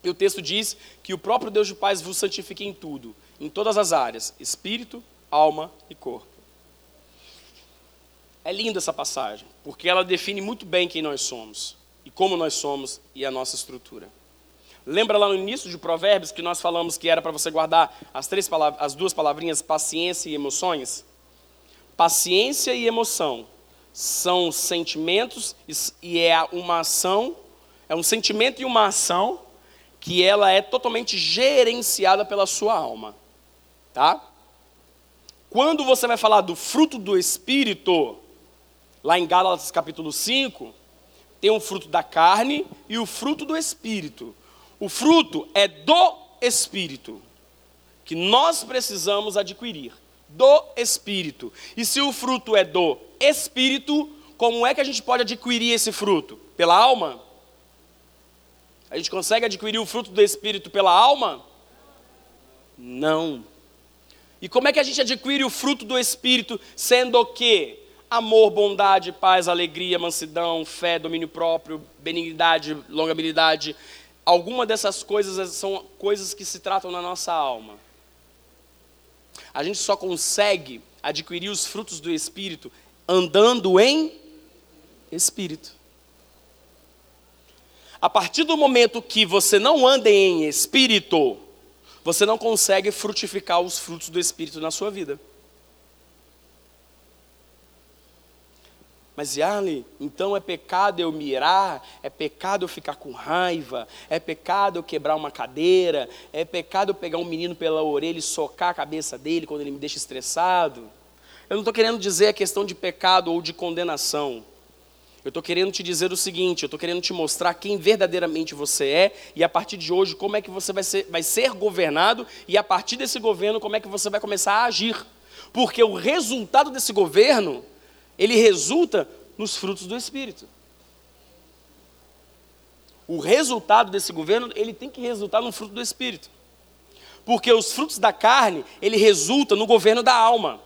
E o texto diz que o próprio Deus de paz vos santifique em tudo, em todas as áreas: espírito, alma e corpo. É linda essa passagem, porque ela define muito bem quem nós somos, e como nós somos e a nossa estrutura. Lembra lá no início de Provérbios que nós falamos que era para você guardar as, três palavras, as duas palavrinhas paciência e emoções? Paciência e emoção são sentimentos e é uma ação é um sentimento e uma ação que ela é totalmente gerenciada pela sua alma, tá? Quando você vai falar do fruto do espírito, lá em Gálatas capítulo 5, tem o fruto da carne e o fruto do espírito. O fruto é do espírito, que nós precisamos adquirir, do espírito. E se o fruto é do espírito, como é que a gente pode adquirir esse fruto? Pela alma? A gente consegue adquirir o fruto do espírito pela alma? Não. E como é que a gente adquire o fruto do espírito, sendo o quê? Amor, bondade, paz, alegria, mansidão, fé, domínio próprio, benignidade, longabilidade. Alguma dessas coisas são coisas que se tratam na nossa alma. A gente só consegue adquirir os frutos do Espírito andando em Espírito. A partir do momento que você não anda em Espírito, você não consegue frutificar os frutos do Espírito na sua vida. Mas Yarley, então é pecado eu mirar, é pecado eu ficar com raiva, é pecado eu quebrar uma cadeira, é pecado eu pegar um menino pela orelha e socar a cabeça dele quando ele me deixa estressado. Eu não estou querendo dizer a questão de pecado ou de condenação. Eu estou querendo te dizer o seguinte: eu estou querendo te mostrar quem verdadeiramente você é e a partir de hoje como é que você vai ser, vai ser governado e a partir desse governo como é que você vai começar a agir. Porque o resultado desse governo ele resulta nos frutos do Espírito. O resultado desse governo, ele tem que resultar no fruto do Espírito. Porque os frutos da carne, ele resulta no governo da alma.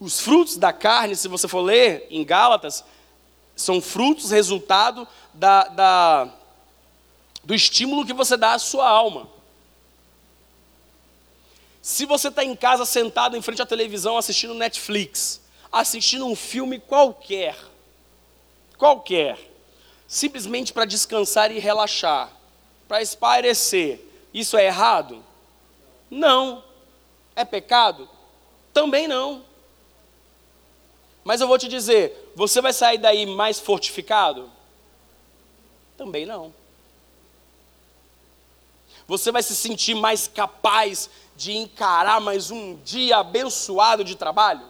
Os frutos da carne, se você for ler em Gálatas, são frutos resultado da, da, do estímulo que você dá à sua alma. Se você está em casa sentado em frente à televisão assistindo Netflix, assistindo um filme qualquer, qualquer, simplesmente para descansar e relaxar, para espairecer, isso é errado? Não. É pecado? Também não. Mas eu vou te dizer, você vai sair daí mais fortificado? Também não. Você vai se sentir mais capaz de encarar mais um dia abençoado de trabalho?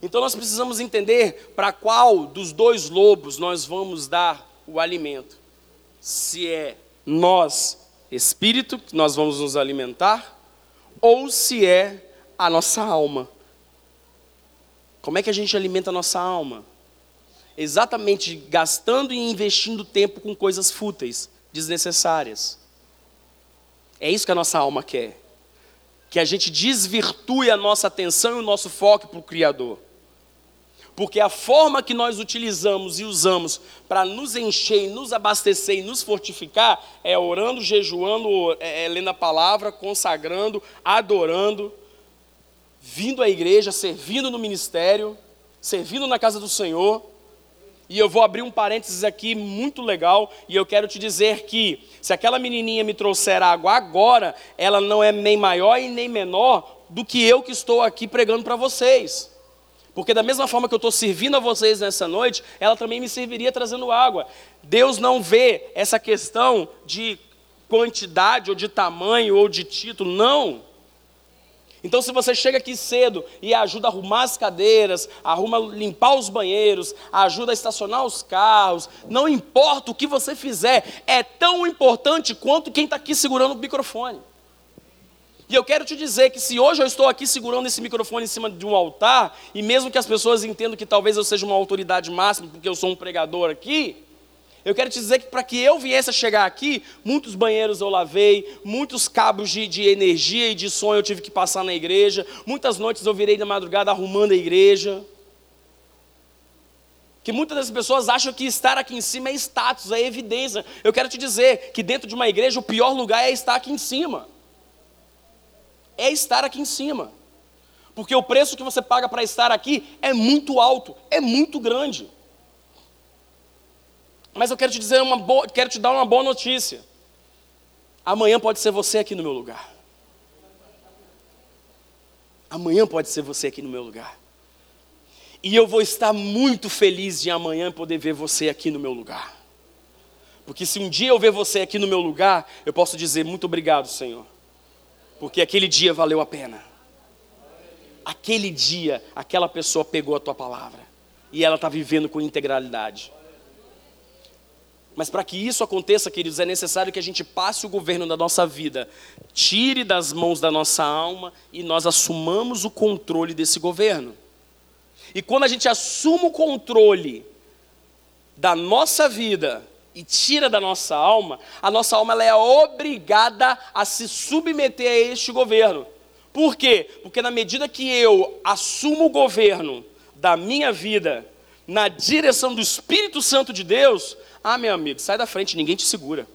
Então nós precisamos entender para qual dos dois lobos nós vamos dar o alimento. Se é nós, espírito, que nós vamos nos alimentar, ou se é a nossa alma. Como é que a gente alimenta a nossa alma? Exatamente gastando e investindo tempo com coisas fúteis, desnecessárias. É isso que a nossa alma quer. Que a gente desvirtue a nossa atenção e o nosso foco para o Criador. Porque a forma que nós utilizamos e usamos para nos encher, nos abastecer e nos fortificar é orando, jejuando, é, é, lendo a palavra, consagrando, adorando, vindo à igreja, servindo no ministério, servindo na casa do Senhor. E eu vou abrir um parênteses aqui muito legal, e eu quero te dizer que se aquela menininha me trouxer água agora, ela não é nem maior e nem menor do que eu que estou aqui pregando para vocês. Porque da mesma forma que eu estou servindo a vocês nessa noite, ela também me serviria trazendo água. Deus não vê essa questão de quantidade, ou de tamanho, ou de título, não. Então, se você chega aqui cedo e ajuda a arrumar as cadeiras, arruma limpar os banheiros, ajuda a estacionar os carros, não importa o que você fizer, é tão importante quanto quem está aqui segurando o microfone. E eu quero te dizer que se hoje eu estou aqui segurando esse microfone em cima de um altar, e mesmo que as pessoas entendam que talvez eu seja uma autoridade máxima, porque eu sou um pregador aqui, eu quero te dizer que para que eu viesse a chegar aqui, muitos banheiros eu lavei, muitos cabos de, de, energia e de som eu tive que passar na igreja, muitas noites eu virei na madrugada arrumando a igreja. Que muitas das pessoas acham que estar aqui em cima é status, é evidência. Eu quero te dizer que dentro de uma igreja o pior lugar é estar aqui em cima. É estar aqui em cima. Porque o preço que você paga para estar aqui é muito alto, é muito grande. Mas eu quero te dizer uma boa, quero te dar uma boa notícia. Amanhã pode ser você aqui no meu lugar. Amanhã pode ser você aqui no meu lugar. E eu vou estar muito feliz de amanhã poder ver você aqui no meu lugar. Porque se um dia eu ver você aqui no meu lugar, eu posso dizer muito obrigado, Senhor. Porque aquele dia valeu a pena. aquele dia, aquela pessoa pegou a tua palavra e ela está vivendo com integralidade. Mas para que isso aconteça, queridos, é necessário que a gente passe o governo da nossa vida, tire das mãos da nossa alma e nós assumamos o controle desse governo. E quando a gente assume o controle da nossa vida e tira da nossa alma, a nossa alma ela é obrigada a se submeter a este governo. Por quê? Porque na medida que eu assumo o governo da minha vida na direção do Espírito Santo de Deus, ah, meu amigo, sai da frente, ninguém te segura.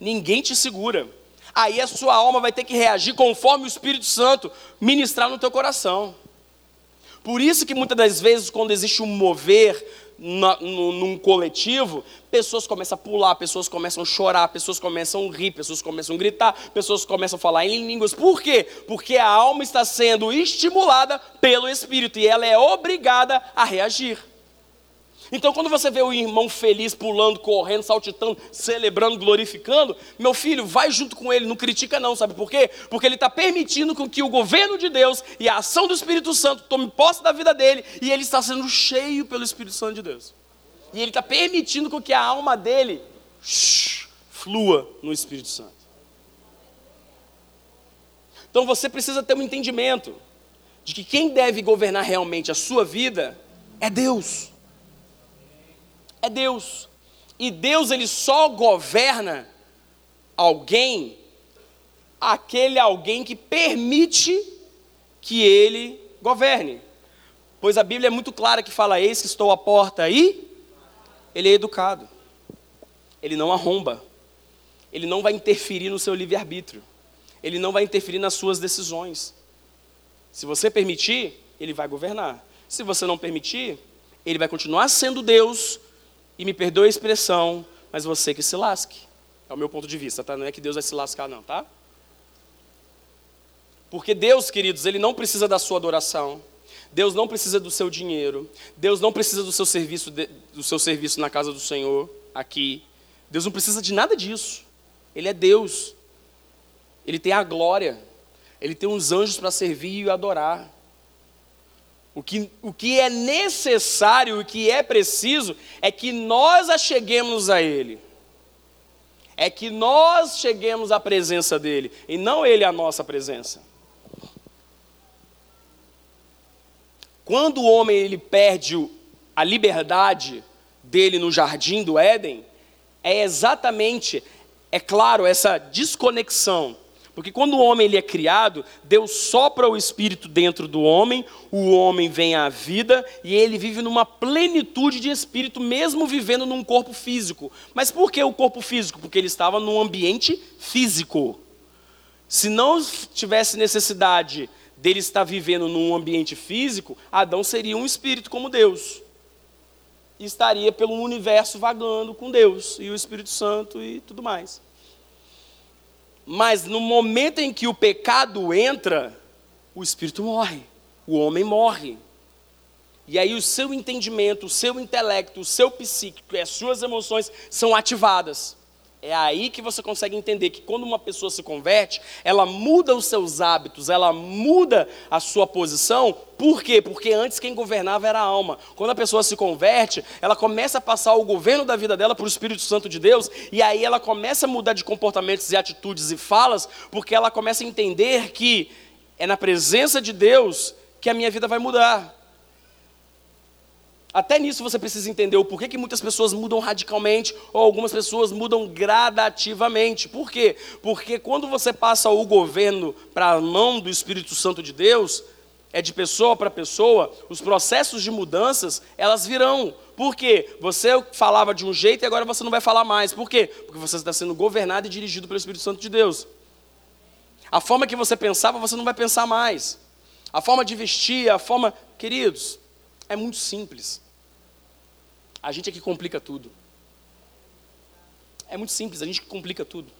Ninguém te segura. Aí a sua alma vai ter que reagir conforme o Espírito Santo ministrar no teu coração. Por isso que muitas das vezes, quando existe um mover na, no, num coletivo, pessoas começam a pular, pessoas começam a chorar, pessoas começam a rir, pessoas começam a gritar, pessoas começam a falar em línguas. Por quê? Porque a alma está sendo estimulada pelo Espírito e ela é obrigada a reagir. Então, quando você vê o irmão feliz, pulando, correndo, saltitando, celebrando, glorificando, meu filho, vai junto com ele, não critica não, sabe por quê? Porque ele está permitindo que o governo de Deus e a ação do Espírito Santo tome posse da vida dele, e ele está sendo cheio pelo Espírito Santo de Deus. E ele está permitindo que a alma dele shh, flua no Espírito Santo. Então você precisa ter um entendimento de que quem deve governar realmente a sua vida é Deus é Deus. E Deus ele só governa alguém, aquele alguém que permite que ele governe. Pois a Bíblia é muito clara que fala: Eis que estou à porta aí. Ele é educado, ele não arromba, ele não vai interferir no seu livre-arbítrio, ele não vai interferir nas suas decisões. Se você permitir, ele vai governar. Se você não permitir, ele vai continuar sendo Deus, e me perdoe a expressão, mas você que se lasque. É o meu ponto de vista, tá? Não é que Deus vai se lascar, não, tá? Porque Deus, queridos, Ele não precisa da sua adoração. Deus não precisa do seu dinheiro. Deus não precisa do seu serviço, do seu serviço na casa do Senhor, aqui. Deus não precisa de nada disso. Ele é Deus. Ele tem a glória. Ele tem os anjos para servir e adorar. O que, o que é necessário, o que é preciso, é que nós acheguemos a Ele. É que nós cheguemos à presença dEle, e não Ele à nossa presença. Quando o homem ele perde a liberdade dele no jardim do Éden, é exatamente, é claro, essa desconexão porque quando o homem ele é criado, Deus sopra o espírito dentro do homem, o homem vem à vida e ele vive numa plenitude de espírito, mesmo vivendo num corpo físico. Mas por que o corpo físico? Porque ele estava num ambiente físico. Se não tivesse necessidade dele estar vivendo num ambiente físico, Adão seria um espírito como Deus. E estaria pelo universo vagando com Deus e o Espírito Santo e tudo mais. Mas no momento em que o pecado entra, o espírito morre, o homem morre. E aí o seu entendimento, o seu intelecto, o seu psíquico e as suas emoções são ativadas. É aí que você consegue entender que quando uma pessoa se converte, ela muda os seus hábitos, ela muda a sua posição. Por quê? Porque antes quem governava era a alma. Quando a pessoa se converte, ela começa a passar o governo da vida dela para o Espírito Santo de Deus, e aí ela começa a mudar de comportamentos e atitudes e falas, porque ela começa a entender que é na presença de Deus que a minha vida vai mudar. Até nisso você precisa entender o porquê que muitas pessoas mudam radicalmente ou algumas pessoas mudam gradativamente. Por quê? Porque quando você passa o governo para a mão do Espírito Santo de Deus, é de pessoa para pessoa, os processos de mudanças, elas virão. Por quê? Você falava de um jeito e agora você não vai falar mais. Por quê? Porque você está sendo governado e dirigido pelo Espírito Santo de Deus. A forma que você pensava, você não vai pensar mais. A forma de vestir, a forma. Queridos, é muito simples. A gente é que complica tudo. É muito simples, a gente que complica tudo.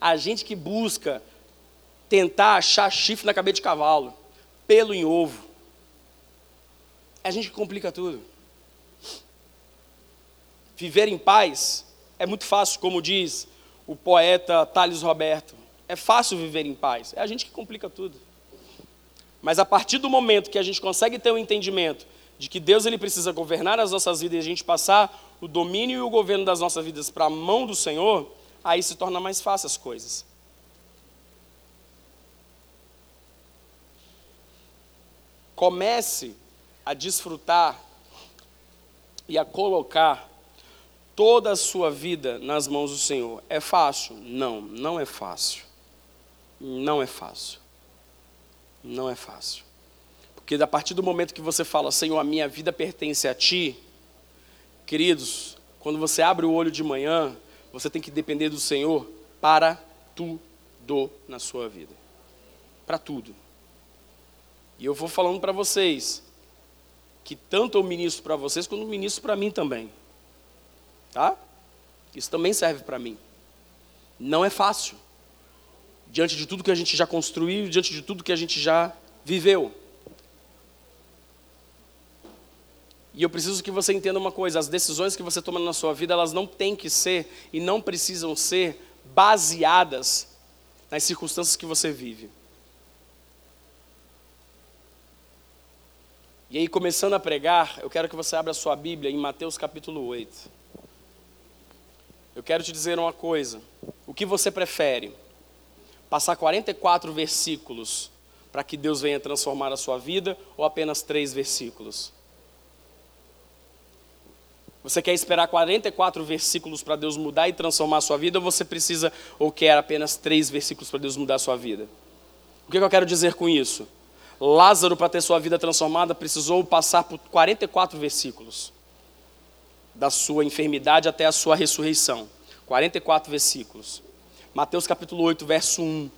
A gente que busca tentar achar chifre na cabeça de cavalo, pelo em ovo. É a gente que complica tudo. Viver em paz é muito fácil, como diz o poeta Thales Roberto. É fácil viver em paz. É a gente que complica tudo. Mas a partir do momento que a gente consegue ter um entendimento de que Deus ele precisa governar as nossas vidas e a gente passar o domínio e o governo das nossas vidas para a mão do Senhor, aí se torna mais fácil as coisas. Comece a desfrutar e a colocar toda a sua vida nas mãos do Senhor. É fácil? Não, não é fácil. Não é fácil. Não é fácil. Porque a partir do momento que você fala, Senhor, a minha vida pertence a Ti, queridos, quando você abre o olho de manhã, você tem que depender do Senhor para tudo na sua vida. Para tudo. E eu vou falando para vocês que tanto eu ministro para vocês quanto eu ministro para mim também. Tá? Isso também serve para mim. Não é fácil. Diante de tudo que a gente já construiu, diante de tudo que a gente já viveu. E eu preciso que você entenda uma coisa: as decisões que você toma na sua vida, elas não têm que ser e não precisam ser baseadas nas circunstâncias que você vive. E aí, começando a pregar, eu quero que você abra a sua Bíblia em Mateus capítulo 8. Eu quero te dizer uma coisa: o que você prefere? Passar 44 versículos para que Deus venha transformar a sua vida ou apenas três versículos? Você quer esperar 44 versículos para Deus mudar e transformar a sua vida, ou você precisa ou quer apenas três versículos para Deus mudar a sua vida? O que eu quero dizer com isso? Lázaro, para ter sua vida transformada, precisou passar por 44 versículos, da sua enfermidade até a sua ressurreição. 44 versículos. Mateus capítulo 8, verso 1.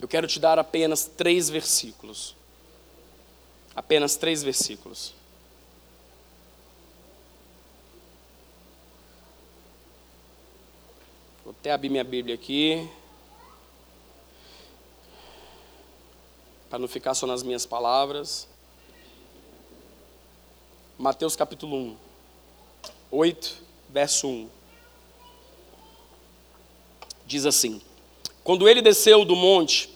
Eu quero te dar apenas três versículos. Apenas três versículos. Até abrir minha Bíblia aqui. Para não ficar só nas minhas palavras. Mateus capítulo 1, 8, verso 1. Diz assim: Quando ele desceu do monte,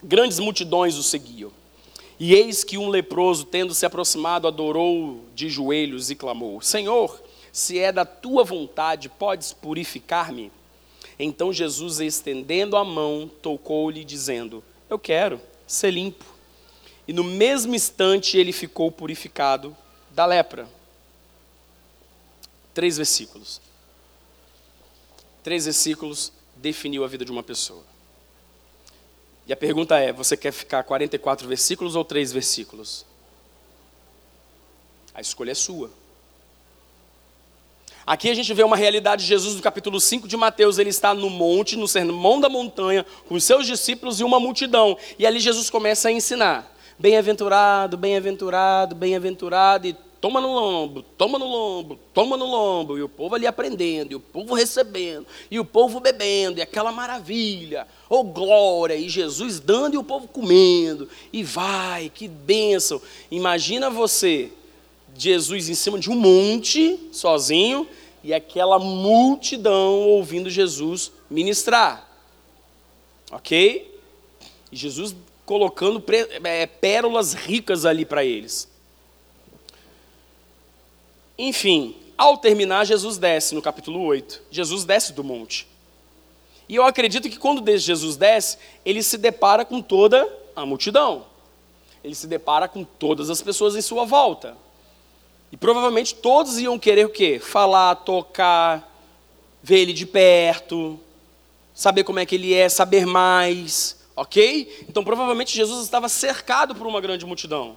grandes multidões o seguiam. E eis que um leproso, tendo se aproximado, adorou de joelhos e clamou: Senhor, se é da tua vontade, podes purificar-me? Então Jesus, estendendo a mão, tocou-lhe, dizendo: Eu quero ser limpo. E no mesmo instante ele ficou purificado da lepra. Três versículos. Três versículos definiu a vida de uma pessoa. E a pergunta é: você quer ficar 44 versículos ou três versículos? A escolha é sua. Aqui a gente vê uma realidade de Jesus no capítulo 5 de Mateus, ele está no monte, no sermão da montanha, com os seus discípulos e uma multidão. E ali Jesus começa a ensinar: bem-aventurado, bem-aventurado, bem-aventurado, e toma no lombo, toma no lombo, toma no lombo, e o povo ali aprendendo, e o povo recebendo, e o povo bebendo, e aquela maravilha, oh glória, e Jesus dando e o povo comendo, e vai, que bênção. Imagina você Jesus em cima de um monte, sozinho, e aquela multidão ouvindo Jesus ministrar. Ok? Jesus colocando é, pérolas ricas ali para eles. Enfim, ao terminar, Jesus desce no capítulo 8. Jesus desce do monte. E eu acredito que quando Jesus desce, ele se depara com toda a multidão. Ele se depara com todas as pessoas em sua volta. E provavelmente todos iam querer o quê? Falar, tocar, ver ele de perto, saber como é que ele é, saber mais, ok? Então provavelmente Jesus estava cercado por uma grande multidão.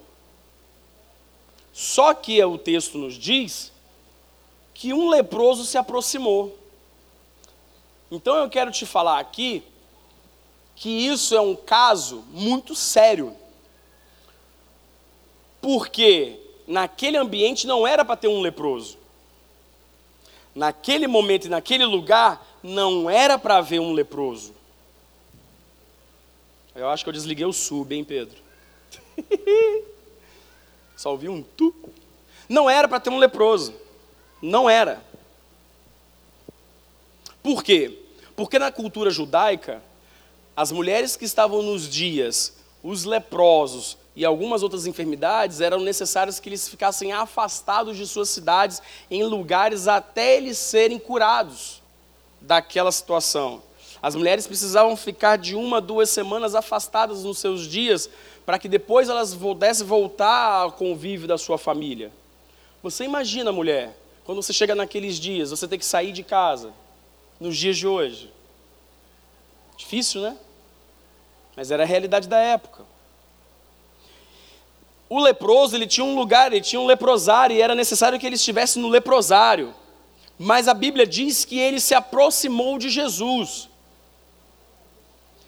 Só que o texto nos diz que um leproso se aproximou. Então eu quero te falar aqui que isso é um caso muito sério. Porque naquele ambiente não era para ter um leproso. Naquele momento e naquele lugar não era para haver um leproso. Eu acho que eu desliguei o sub, hein, Pedro? Só ouvi um tu. Não era para ter um leproso. Não era. Por quê? Porque na cultura judaica, as mulheres que estavam nos dias, os leprosos e algumas outras enfermidades, eram necessárias que eles ficassem afastados de suas cidades, em lugares até eles serem curados daquela situação. As mulheres precisavam ficar de uma, duas semanas afastadas nos seus dias, para que depois elas pudessem voltar ao convívio da sua família. Você imagina, mulher, quando você chega naqueles dias, você tem que sair de casa, nos dias de hoje. Difícil, né? Mas era a realidade da época. O leproso, ele tinha um lugar, ele tinha um leprosário, e era necessário que ele estivesse no leprosário. Mas a Bíblia diz que ele se aproximou de Jesus.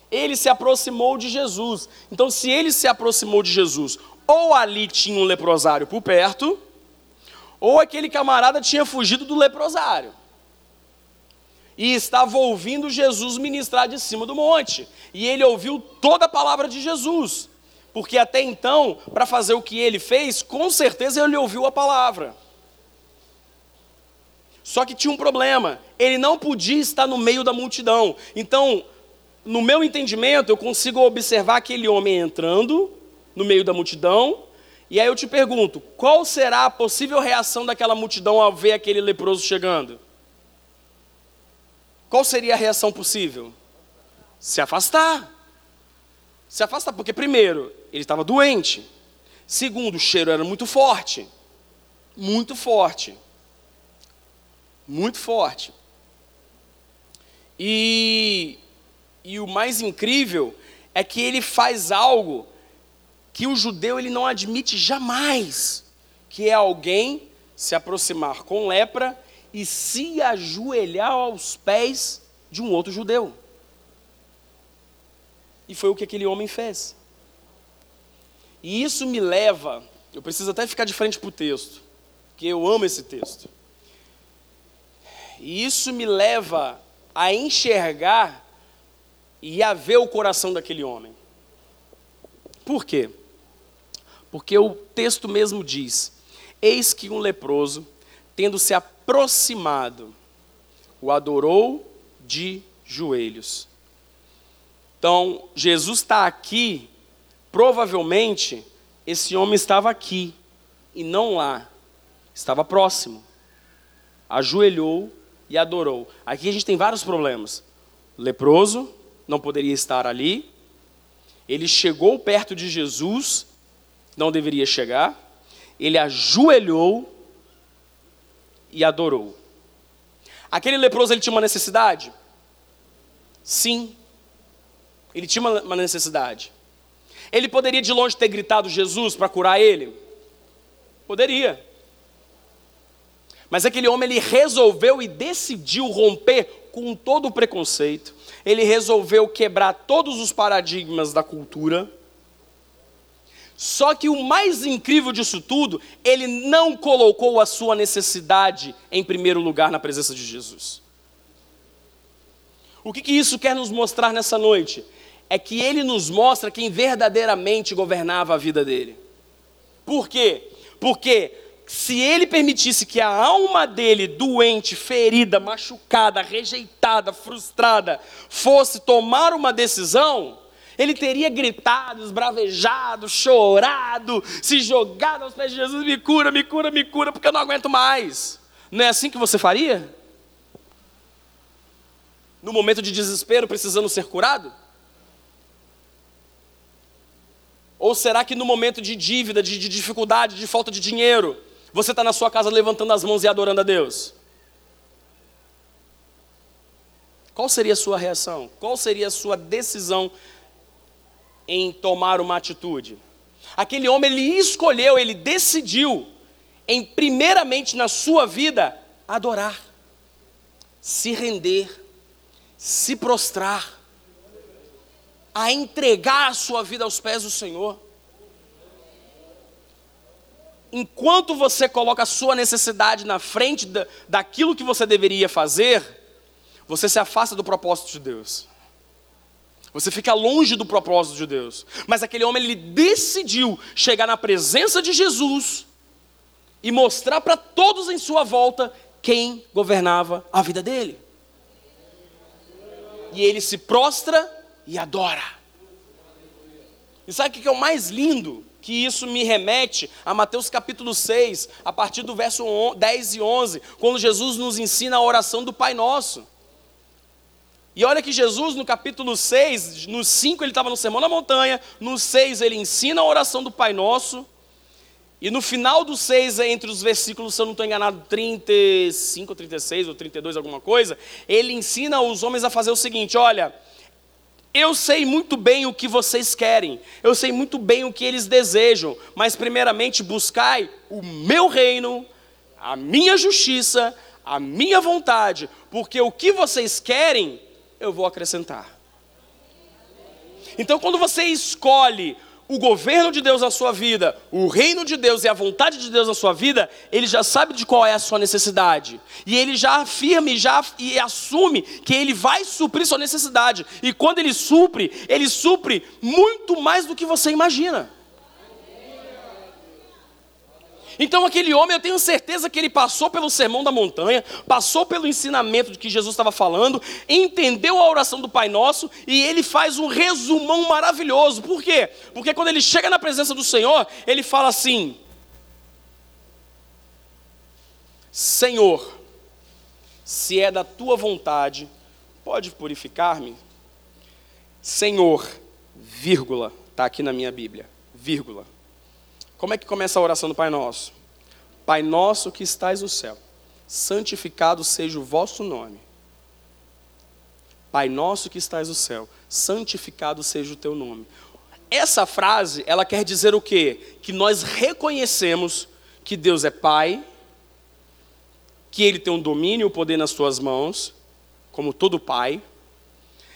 Ele se aproximou de Jesus. Então, se ele se aproximou de Jesus, ou ali tinha um leprosário por perto, ou aquele camarada tinha fugido do leprosário e estava ouvindo Jesus ministrar de cima do monte. E ele ouviu toda a palavra de Jesus. Porque até então, para fazer o que ele fez, com certeza ele ouviu a palavra. Só que tinha um problema, ele não podia estar no meio da multidão. Então, no meu entendimento, eu consigo observar aquele homem entrando no meio da multidão, e aí eu te pergunto: qual será a possível reação daquela multidão ao ver aquele leproso chegando? qual seria a reação possível? Se afastar. Se afastar, porque, primeiro, ele estava doente. Segundo, o cheiro era muito forte. Muito forte. Muito forte. E, e o mais incrível é que ele faz algo que o judeu ele não admite jamais, que é alguém se aproximar com lepra e se ajoelhar aos pés de um outro judeu. E foi o que aquele homem fez. E isso me leva, eu preciso até ficar de frente para o texto, porque eu amo esse texto. E isso me leva a enxergar e a ver o coração daquele homem. Por quê? Porque o texto mesmo diz: Eis que um leproso, tendo se aproximado, o adorou de joelhos. Então, Jesus está aqui, provavelmente esse homem estava aqui e não lá, estava próximo. Ajoelhou e adorou. Aqui a gente tem vários problemas. leproso não poderia estar ali. Ele chegou perto de Jesus, não deveria chegar. Ele ajoelhou e adorou. Aquele leproso ele tinha uma necessidade? Sim. Ele tinha uma necessidade. Ele poderia de longe ter gritado Jesus para curar ele? Poderia. Mas aquele homem ele resolveu e decidiu romper com todo o preconceito. Ele resolveu quebrar todos os paradigmas da cultura só que o mais incrível disso tudo, ele não colocou a sua necessidade em primeiro lugar na presença de Jesus. O que, que isso quer nos mostrar nessa noite? É que ele nos mostra quem verdadeiramente governava a vida dele. Por quê? Porque se ele permitisse que a alma dele, doente, ferida, machucada, rejeitada, frustrada, fosse tomar uma decisão, ele teria gritado, esbravejado, chorado, se jogado aos pés de Jesus: me cura, me cura, me cura, porque eu não aguento mais. Não é assim que você faria? No momento de desespero, precisando ser curado? Ou será que no momento de dívida, de, de dificuldade, de falta de dinheiro, você está na sua casa levantando as mãos e adorando a Deus? Qual seria a sua reação? Qual seria a sua decisão em tomar uma atitude. Aquele homem, ele escolheu, ele decidiu, em primeiramente na sua vida, adorar, se render, se prostrar, a entregar a sua vida aos pés do Senhor. Enquanto você coloca a sua necessidade na frente da, daquilo que você deveria fazer, você se afasta do propósito de Deus. Você fica longe do propósito de Deus. Mas aquele homem ele decidiu chegar na presença de Jesus e mostrar para todos em sua volta quem governava a vida dele. E ele se prostra e adora. E sabe o que é o mais lindo? Que isso me remete a Mateus capítulo 6, a partir do verso 10 e 11, quando Jesus nos ensina a oração do Pai Nosso. E olha que Jesus, no capítulo 6, no 5 ele estava no Sermão da Montanha, no 6 ele ensina a oração do Pai Nosso, e no final do 6, entre os versículos, se eu não estou enganado, 35 ou 36 ou 32, alguma coisa, ele ensina os homens a fazer o seguinte: olha, eu sei muito bem o que vocês querem, eu sei muito bem o que eles desejam, mas primeiramente buscai o meu reino, a minha justiça, a minha vontade, porque o que vocês querem eu vou acrescentar. Então, quando você escolhe o governo de Deus na sua vida, o reino de Deus e a vontade de Deus na sua vida, ele já sabe de qual é a sua necessidade. E ele já afirma e já e assume que ele vai suprir sua necessidade. E quando ele supre, ele supre muito mais do que você imagina. Então, aquele homem, eu tenho certeza que ele passou pelo sermão da montanha, passou pelo ensinamento de que Jesus estava falando, entendeu a oração do Pai Nosso e ele faz um resumão maravilhoso. Por quê? Porque quando ele chega na presença do Senhor, ele fala assim: Senhor, se é da tua vontade, pode purificar-me? Senhor, vírgula, está aqui na minha Bíblia, vírgula como é que começa a oração do Pai Nosso? Pai nosso que estais no céu, santificado seja o vosso nome. Pai nosso que estais no céu, santificado seja o teu nome. Essa frase, ela quer dizer o quê? Que nós reconhecemos que Deus é Pai, que Ele tem um domínio e o poder nas suas mãos, como todo Pai,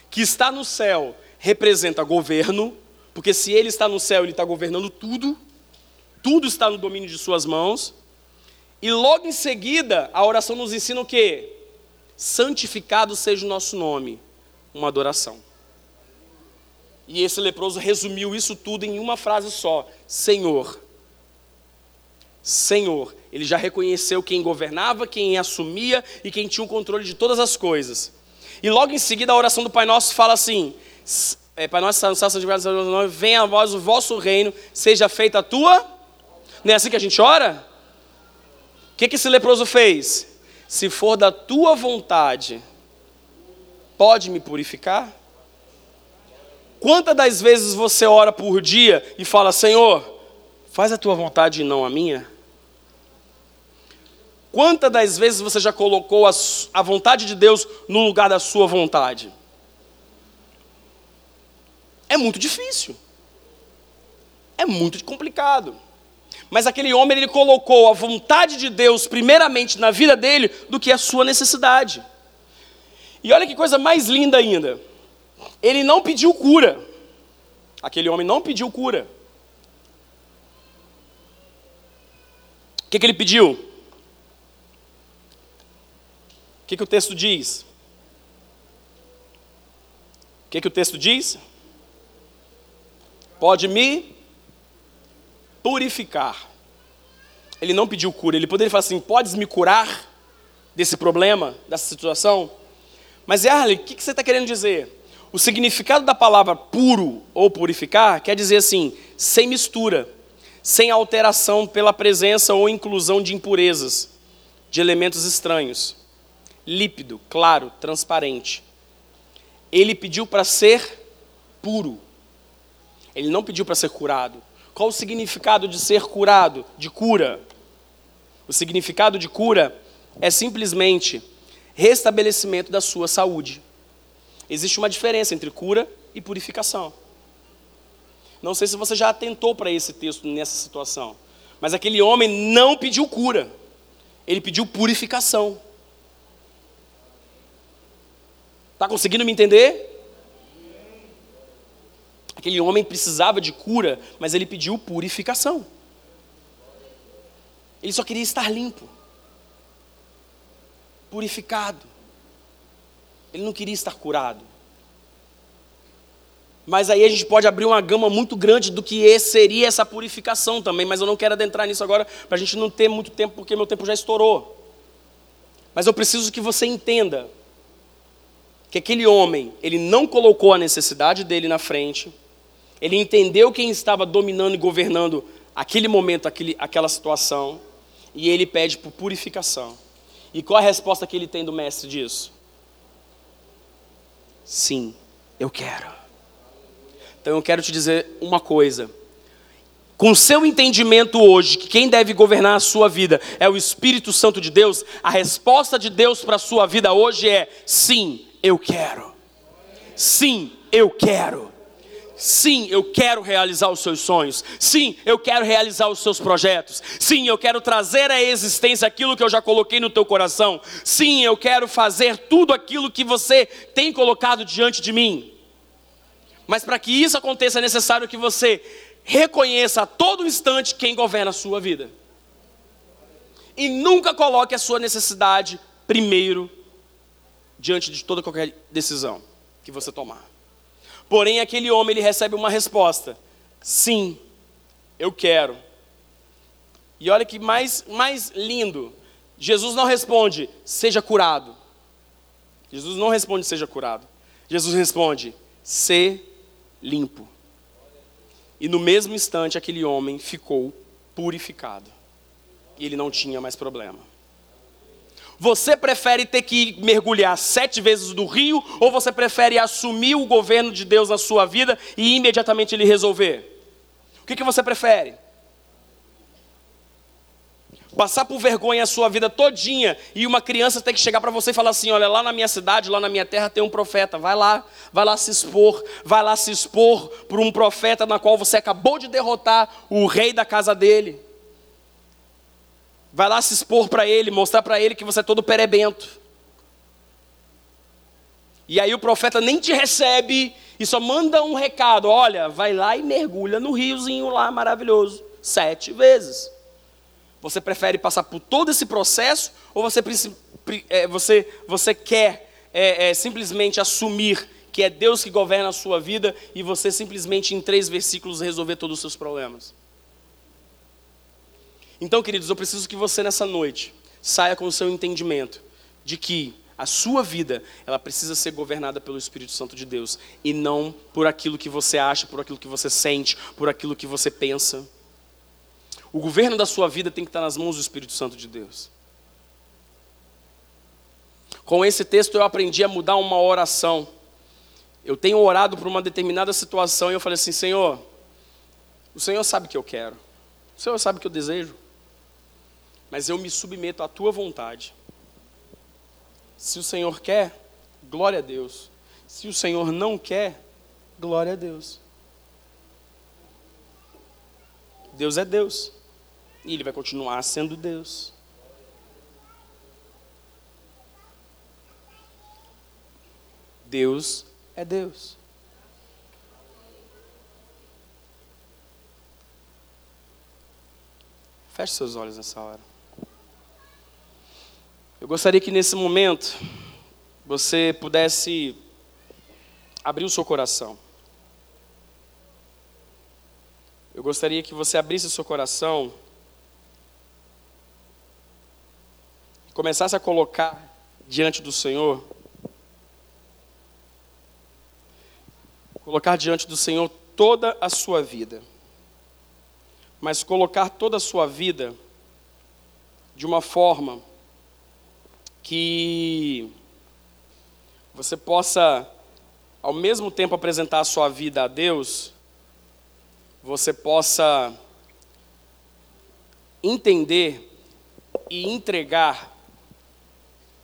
que está no céu representa governo, porque se Ele está no céu, Ele está governando tudo tudo está no domínio de Suas mãos. E logo em seguida, a oração nos ensina o quê? Santificado seja o nosso nome, uma adoração. E esse leproso resumiu isso tudo em uma frase só: Senhor. Senhor. Ele já reconheceu quem governava, quem assumia e quem tinha o controle de todas as coisas. E logo em seguida a oração do Pai Nosso fala assim: é, Pai Nosso, no céu, venha a vós o vosso reino, seja feita a tua não é assim que a gente ora? O que, que esse leproso fez? Se for da tua vontade, pode me purificar? Quantas das vezes você ora por dia e fala, Senhor, faz a tua vontade e não a minha? Quantas das vezes você já colocou a, a vontade de Deus no lugar da sua vontade? É muito difícil. É muito complicado. Mas aquele homem ele colocou a vontade de Deus primeiramente na vida dele do que a sua necessidade. E olha que coisa mais linda ainda. Ele não pediu cura. Aquele homem não pediu cura. O que, que ele pediu? O que, que o texto diz? O que, que o texto diz? Pode me purificar. Ele não pediu cura, ele poderia falar assim: podes me curar desse problema, dessa situação? Mas, Arley, o que você está querendo dizer? O significado da palavra puro ou purificar quer dizer assim, sem mistura, sem alteração pela presença ou inclusão de impurezas, de elementos estranhos, lípido, claro, transparente. Ele pediu para ser puro, ele não pediu para ser curado. Qual o significado de ser curado, de cura? O significado de cura é simplesmente restabelecimento da sua saúde. Existe uma diferença entre cura e purificação. Não sei se você já atentou para esse texto nessa situação, mas aquele homem não pediu cura, ele pediu purificação. Está conseguindo me entender? Aquele homem precisava de cura, mas ele pediu purificação. Ele só queria estar limpo, purificado. Ele não queria estar curado. Mas aí a gente pode abrir uma gama muito grande do que seria essa purificação também, mas eu não quero adentrar nisso agora para a gente não ter muito tempo, porque meu tempo já estourou. Mas eu preciso que você entenda que aquele homem, ele não colocou a necessidade dele na frente, ele entendeu quem estava dominando e governando aquele momento, aquele, aquela situação, e ele pede por purificação. E qual a resposta que ele tem do mestre disso? Sim, eu quero. Então eu quero te dizer uma coisa. Com seu entendimento hoje, que quem deve governar a sua vida é o Espírito Santo de Deus, a resposta de Deus para a sua vida hoje é: sim, eu quero. Sim, eu quero. Sim, eu quero realizar os seus sonhos. Sim, eu quero realizar os seus projetos. Sim, eu quero trazer à existência aquilo que eu já coloquei no teu coração. Sim, eu quero fazer tudo aquilo que você tem colocado diante de mim. Mas para que isso aconteça é necessário que você reconheça a todo instante quem governa a sua vida. E nunca coloque a sua necessidade primeiro diante de toda qualquer decisão que você tomar. Porém, aquele homem ele recebe uma resposta: sim, eu quero. E olha que mais, mais lindo: Jesus não responde, seja curado. Jesus não responde, seja curado. Jesus responde, ser limpo. E no mesmo instante, aquele homem ficou purificado. E ele não tinha mais problema. Você prefere ter que mergulhar sete vezes no rio ou você prefere assumir o governo de Deus na sua vida e imediatamente ele resolver? O que, que você prefere? Passar por vergonha a sua vida todinha e uma criança ter que chegar para você e falar assim: olha, lá na minha cidade, lá na minha terra tem um profeta, vai lá, vai lá se expor, vai lá se expor por um profeta na qual você acabou de derrotar o rei da casa dele. Vai lá se expor para ele, mostrar para ele que você é todo perebento. E aí o profeta nem te recebe e só manda um recado: olha, vai lá e mergulha no riozinho lá maravilhoso, sete vezes. Você prefere passar por todo esse processo ou você, é, você, você quer é, é, simplesmente assumir que é Deus que governa a sua vida e você simplesmente em três versículos resolver todos os seus problemas? Então, queridos, eu preciso que você nessa noite saia com o seu entendimento de que a sua vida, ela precisa ser governada pelo Espírito Santo de Deus e não por aquilo que você acha, por aquilo que você sente, por aquilo que você pensa. O governo da sua vida tem que estar nas mãos do Espírito Santo de Deus. Com esse texto eu aprendi a mudar uma oração. Eu tenho orado por uma determinada situação e eu falei assim: Senhor, o Senhor sabe o que eu quero, o Senhor sabe o que eu desejo mas eu me submeto à tua vontade. Se o Senhor quer, glória a Deus. Se o Senhor não quer, glória a Deus. Deus é Deus. E Ele vai continuar sendo Deus. Deus é Deus. Feche seus olhos nessa hora. Eu gostaria que nesse momento você pudesse abrir o seu coração. Eu gostaria que você abrisse o seu coração e começasse a colocar diante do Senhor, colocar diante do Senhor toda a sua vida, mas colocar toda a sua vida de uma forma que você possa, ao mesmo tempo, apresentar a sua vida a Deus, você possa entender e entregar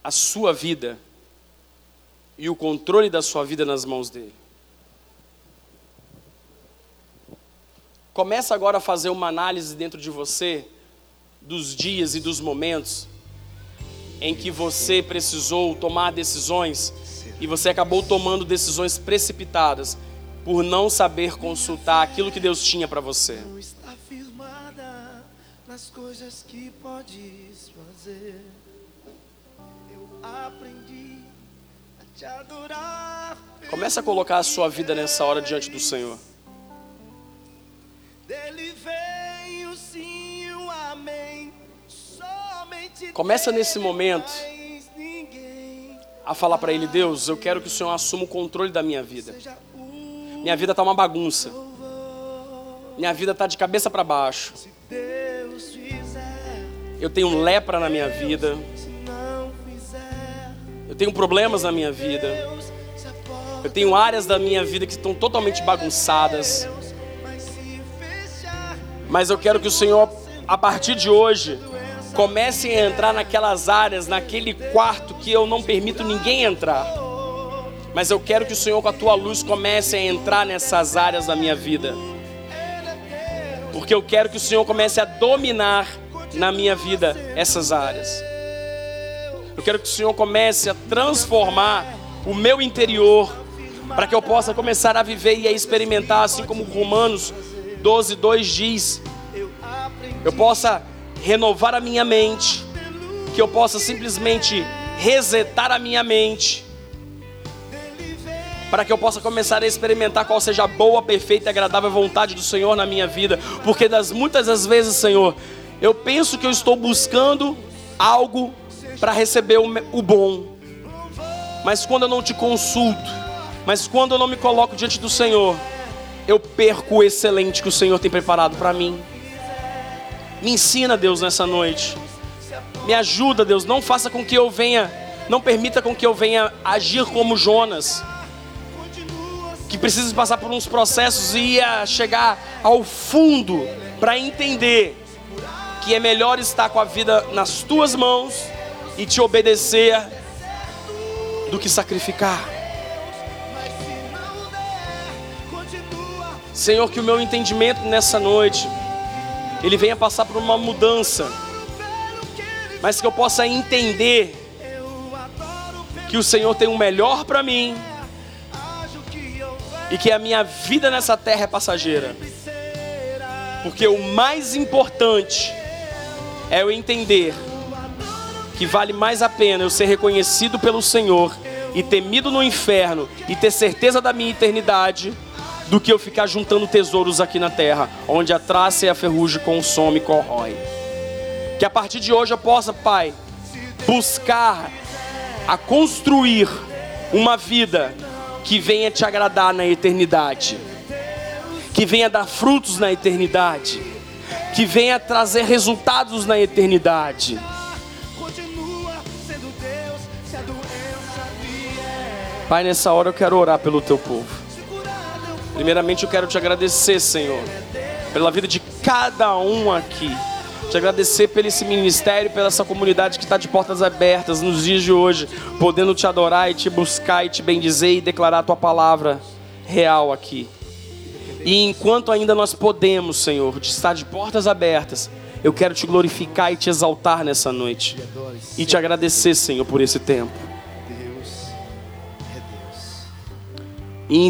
a sua vida e o controle da sua vida nas mãos dele. Começa agora a fazer uma análise dentro de você dos dias e dos momentos em que você precisou tomar decisões e você acabou tomando decisões precipitadas por não saber consultar aquilo que Deus tinha para você. nas coisas que podes fazer. Eu aprendi a te adorar. Começa a colocar a sua vida nessa hora diante do Senhor. Dele vem Começa nesse momento a falar para Ele: Deus, eu quero que o Senhor assuma o controle da minha vida. Minha vida está uma bagunça. Minha vida está de cabeça para baixo. Eu tenho lepra na minha vida. Eu tenho problemas na minha vida. Eu tenho áreas da minha vida que estão totalmente bagunçadas. Mas eu quero que o Senhor, a partir de hoje, comece a entrar naquelas áreas, naquele quarto que eu não permito ninguém entrar. Mas eu quero que o Senhor, com a tua luz, comece a entrar nessas áreas da minha vida. Porque eu quero que o Senhor comece a dominar na minha vida essas áreas. Eu quero que o Senhor comece a transformar o meu interior, para que eu possa começar a viver e a experimentar, assim como Romanos 12, 2 diz. Eu possa renovar a minha mente, que eu possa simplesmente resetar a minha mente, para que eu possa começar a experimentar qual seja a boa, perfeita e agradável vontade do Senhor na minha vida, porque das muitas das vezes, Senhor, eu penso que eu estou buscando algo para receber o bom, mas quando eu não te consulto, mas quando eu não me coloco diante do Senhor, eu perco o excelente que o Senhor tem preparado para mim. Me ensina, Deus, nessa noite. Me ajuda, Deus. Não faça com que eu venha, não permita com que eu venha agir como Jonas, que precisa passar por uns processos e ia chegar ao fundo para entender que é melhor estar com a vida nas tuas mãos e te obedecer do que sacrificar. Senhor, que o meu entendimento nessa noite, ele venha passar por uma mudança, mas que eu possa entender que o Senhor tem o melhor para mim e que a minha vida nessa terra é passageira, porque o mais importante é eu entender que vale mais a pena eu ser reconhecido pelo Senhor e temido no inferno e ter certeza da minha eternidade do que eu ficar juntando tesouros aqui na terra, onde a traça e a ferrugem consome e corrói. Que a partir de hoje eu possa, Pai, buscar a construir uma vida que venha te agradar na eternidade, que venha dar frutos na eternidade, que venha trazer resultados na eternidade. Pai, nessa hora eu quero orar pelo teu povo. Primeiramente eu quero te agradecer, Senhor, pela vida de cada um aqui. Te agradecer pelo esse ministério, pela essa comunidade que está de portas abertas nos dias de hoje, podendo te adorar e te buscar e te bendizer e declarar a tua palavra real aqui. E enquanto ainda nós podemos, Senhor, de estar de portas abertas, eu quero te glorificar e te exaltar nessa noite. E te agradecer, Senhor, por esse tempo. E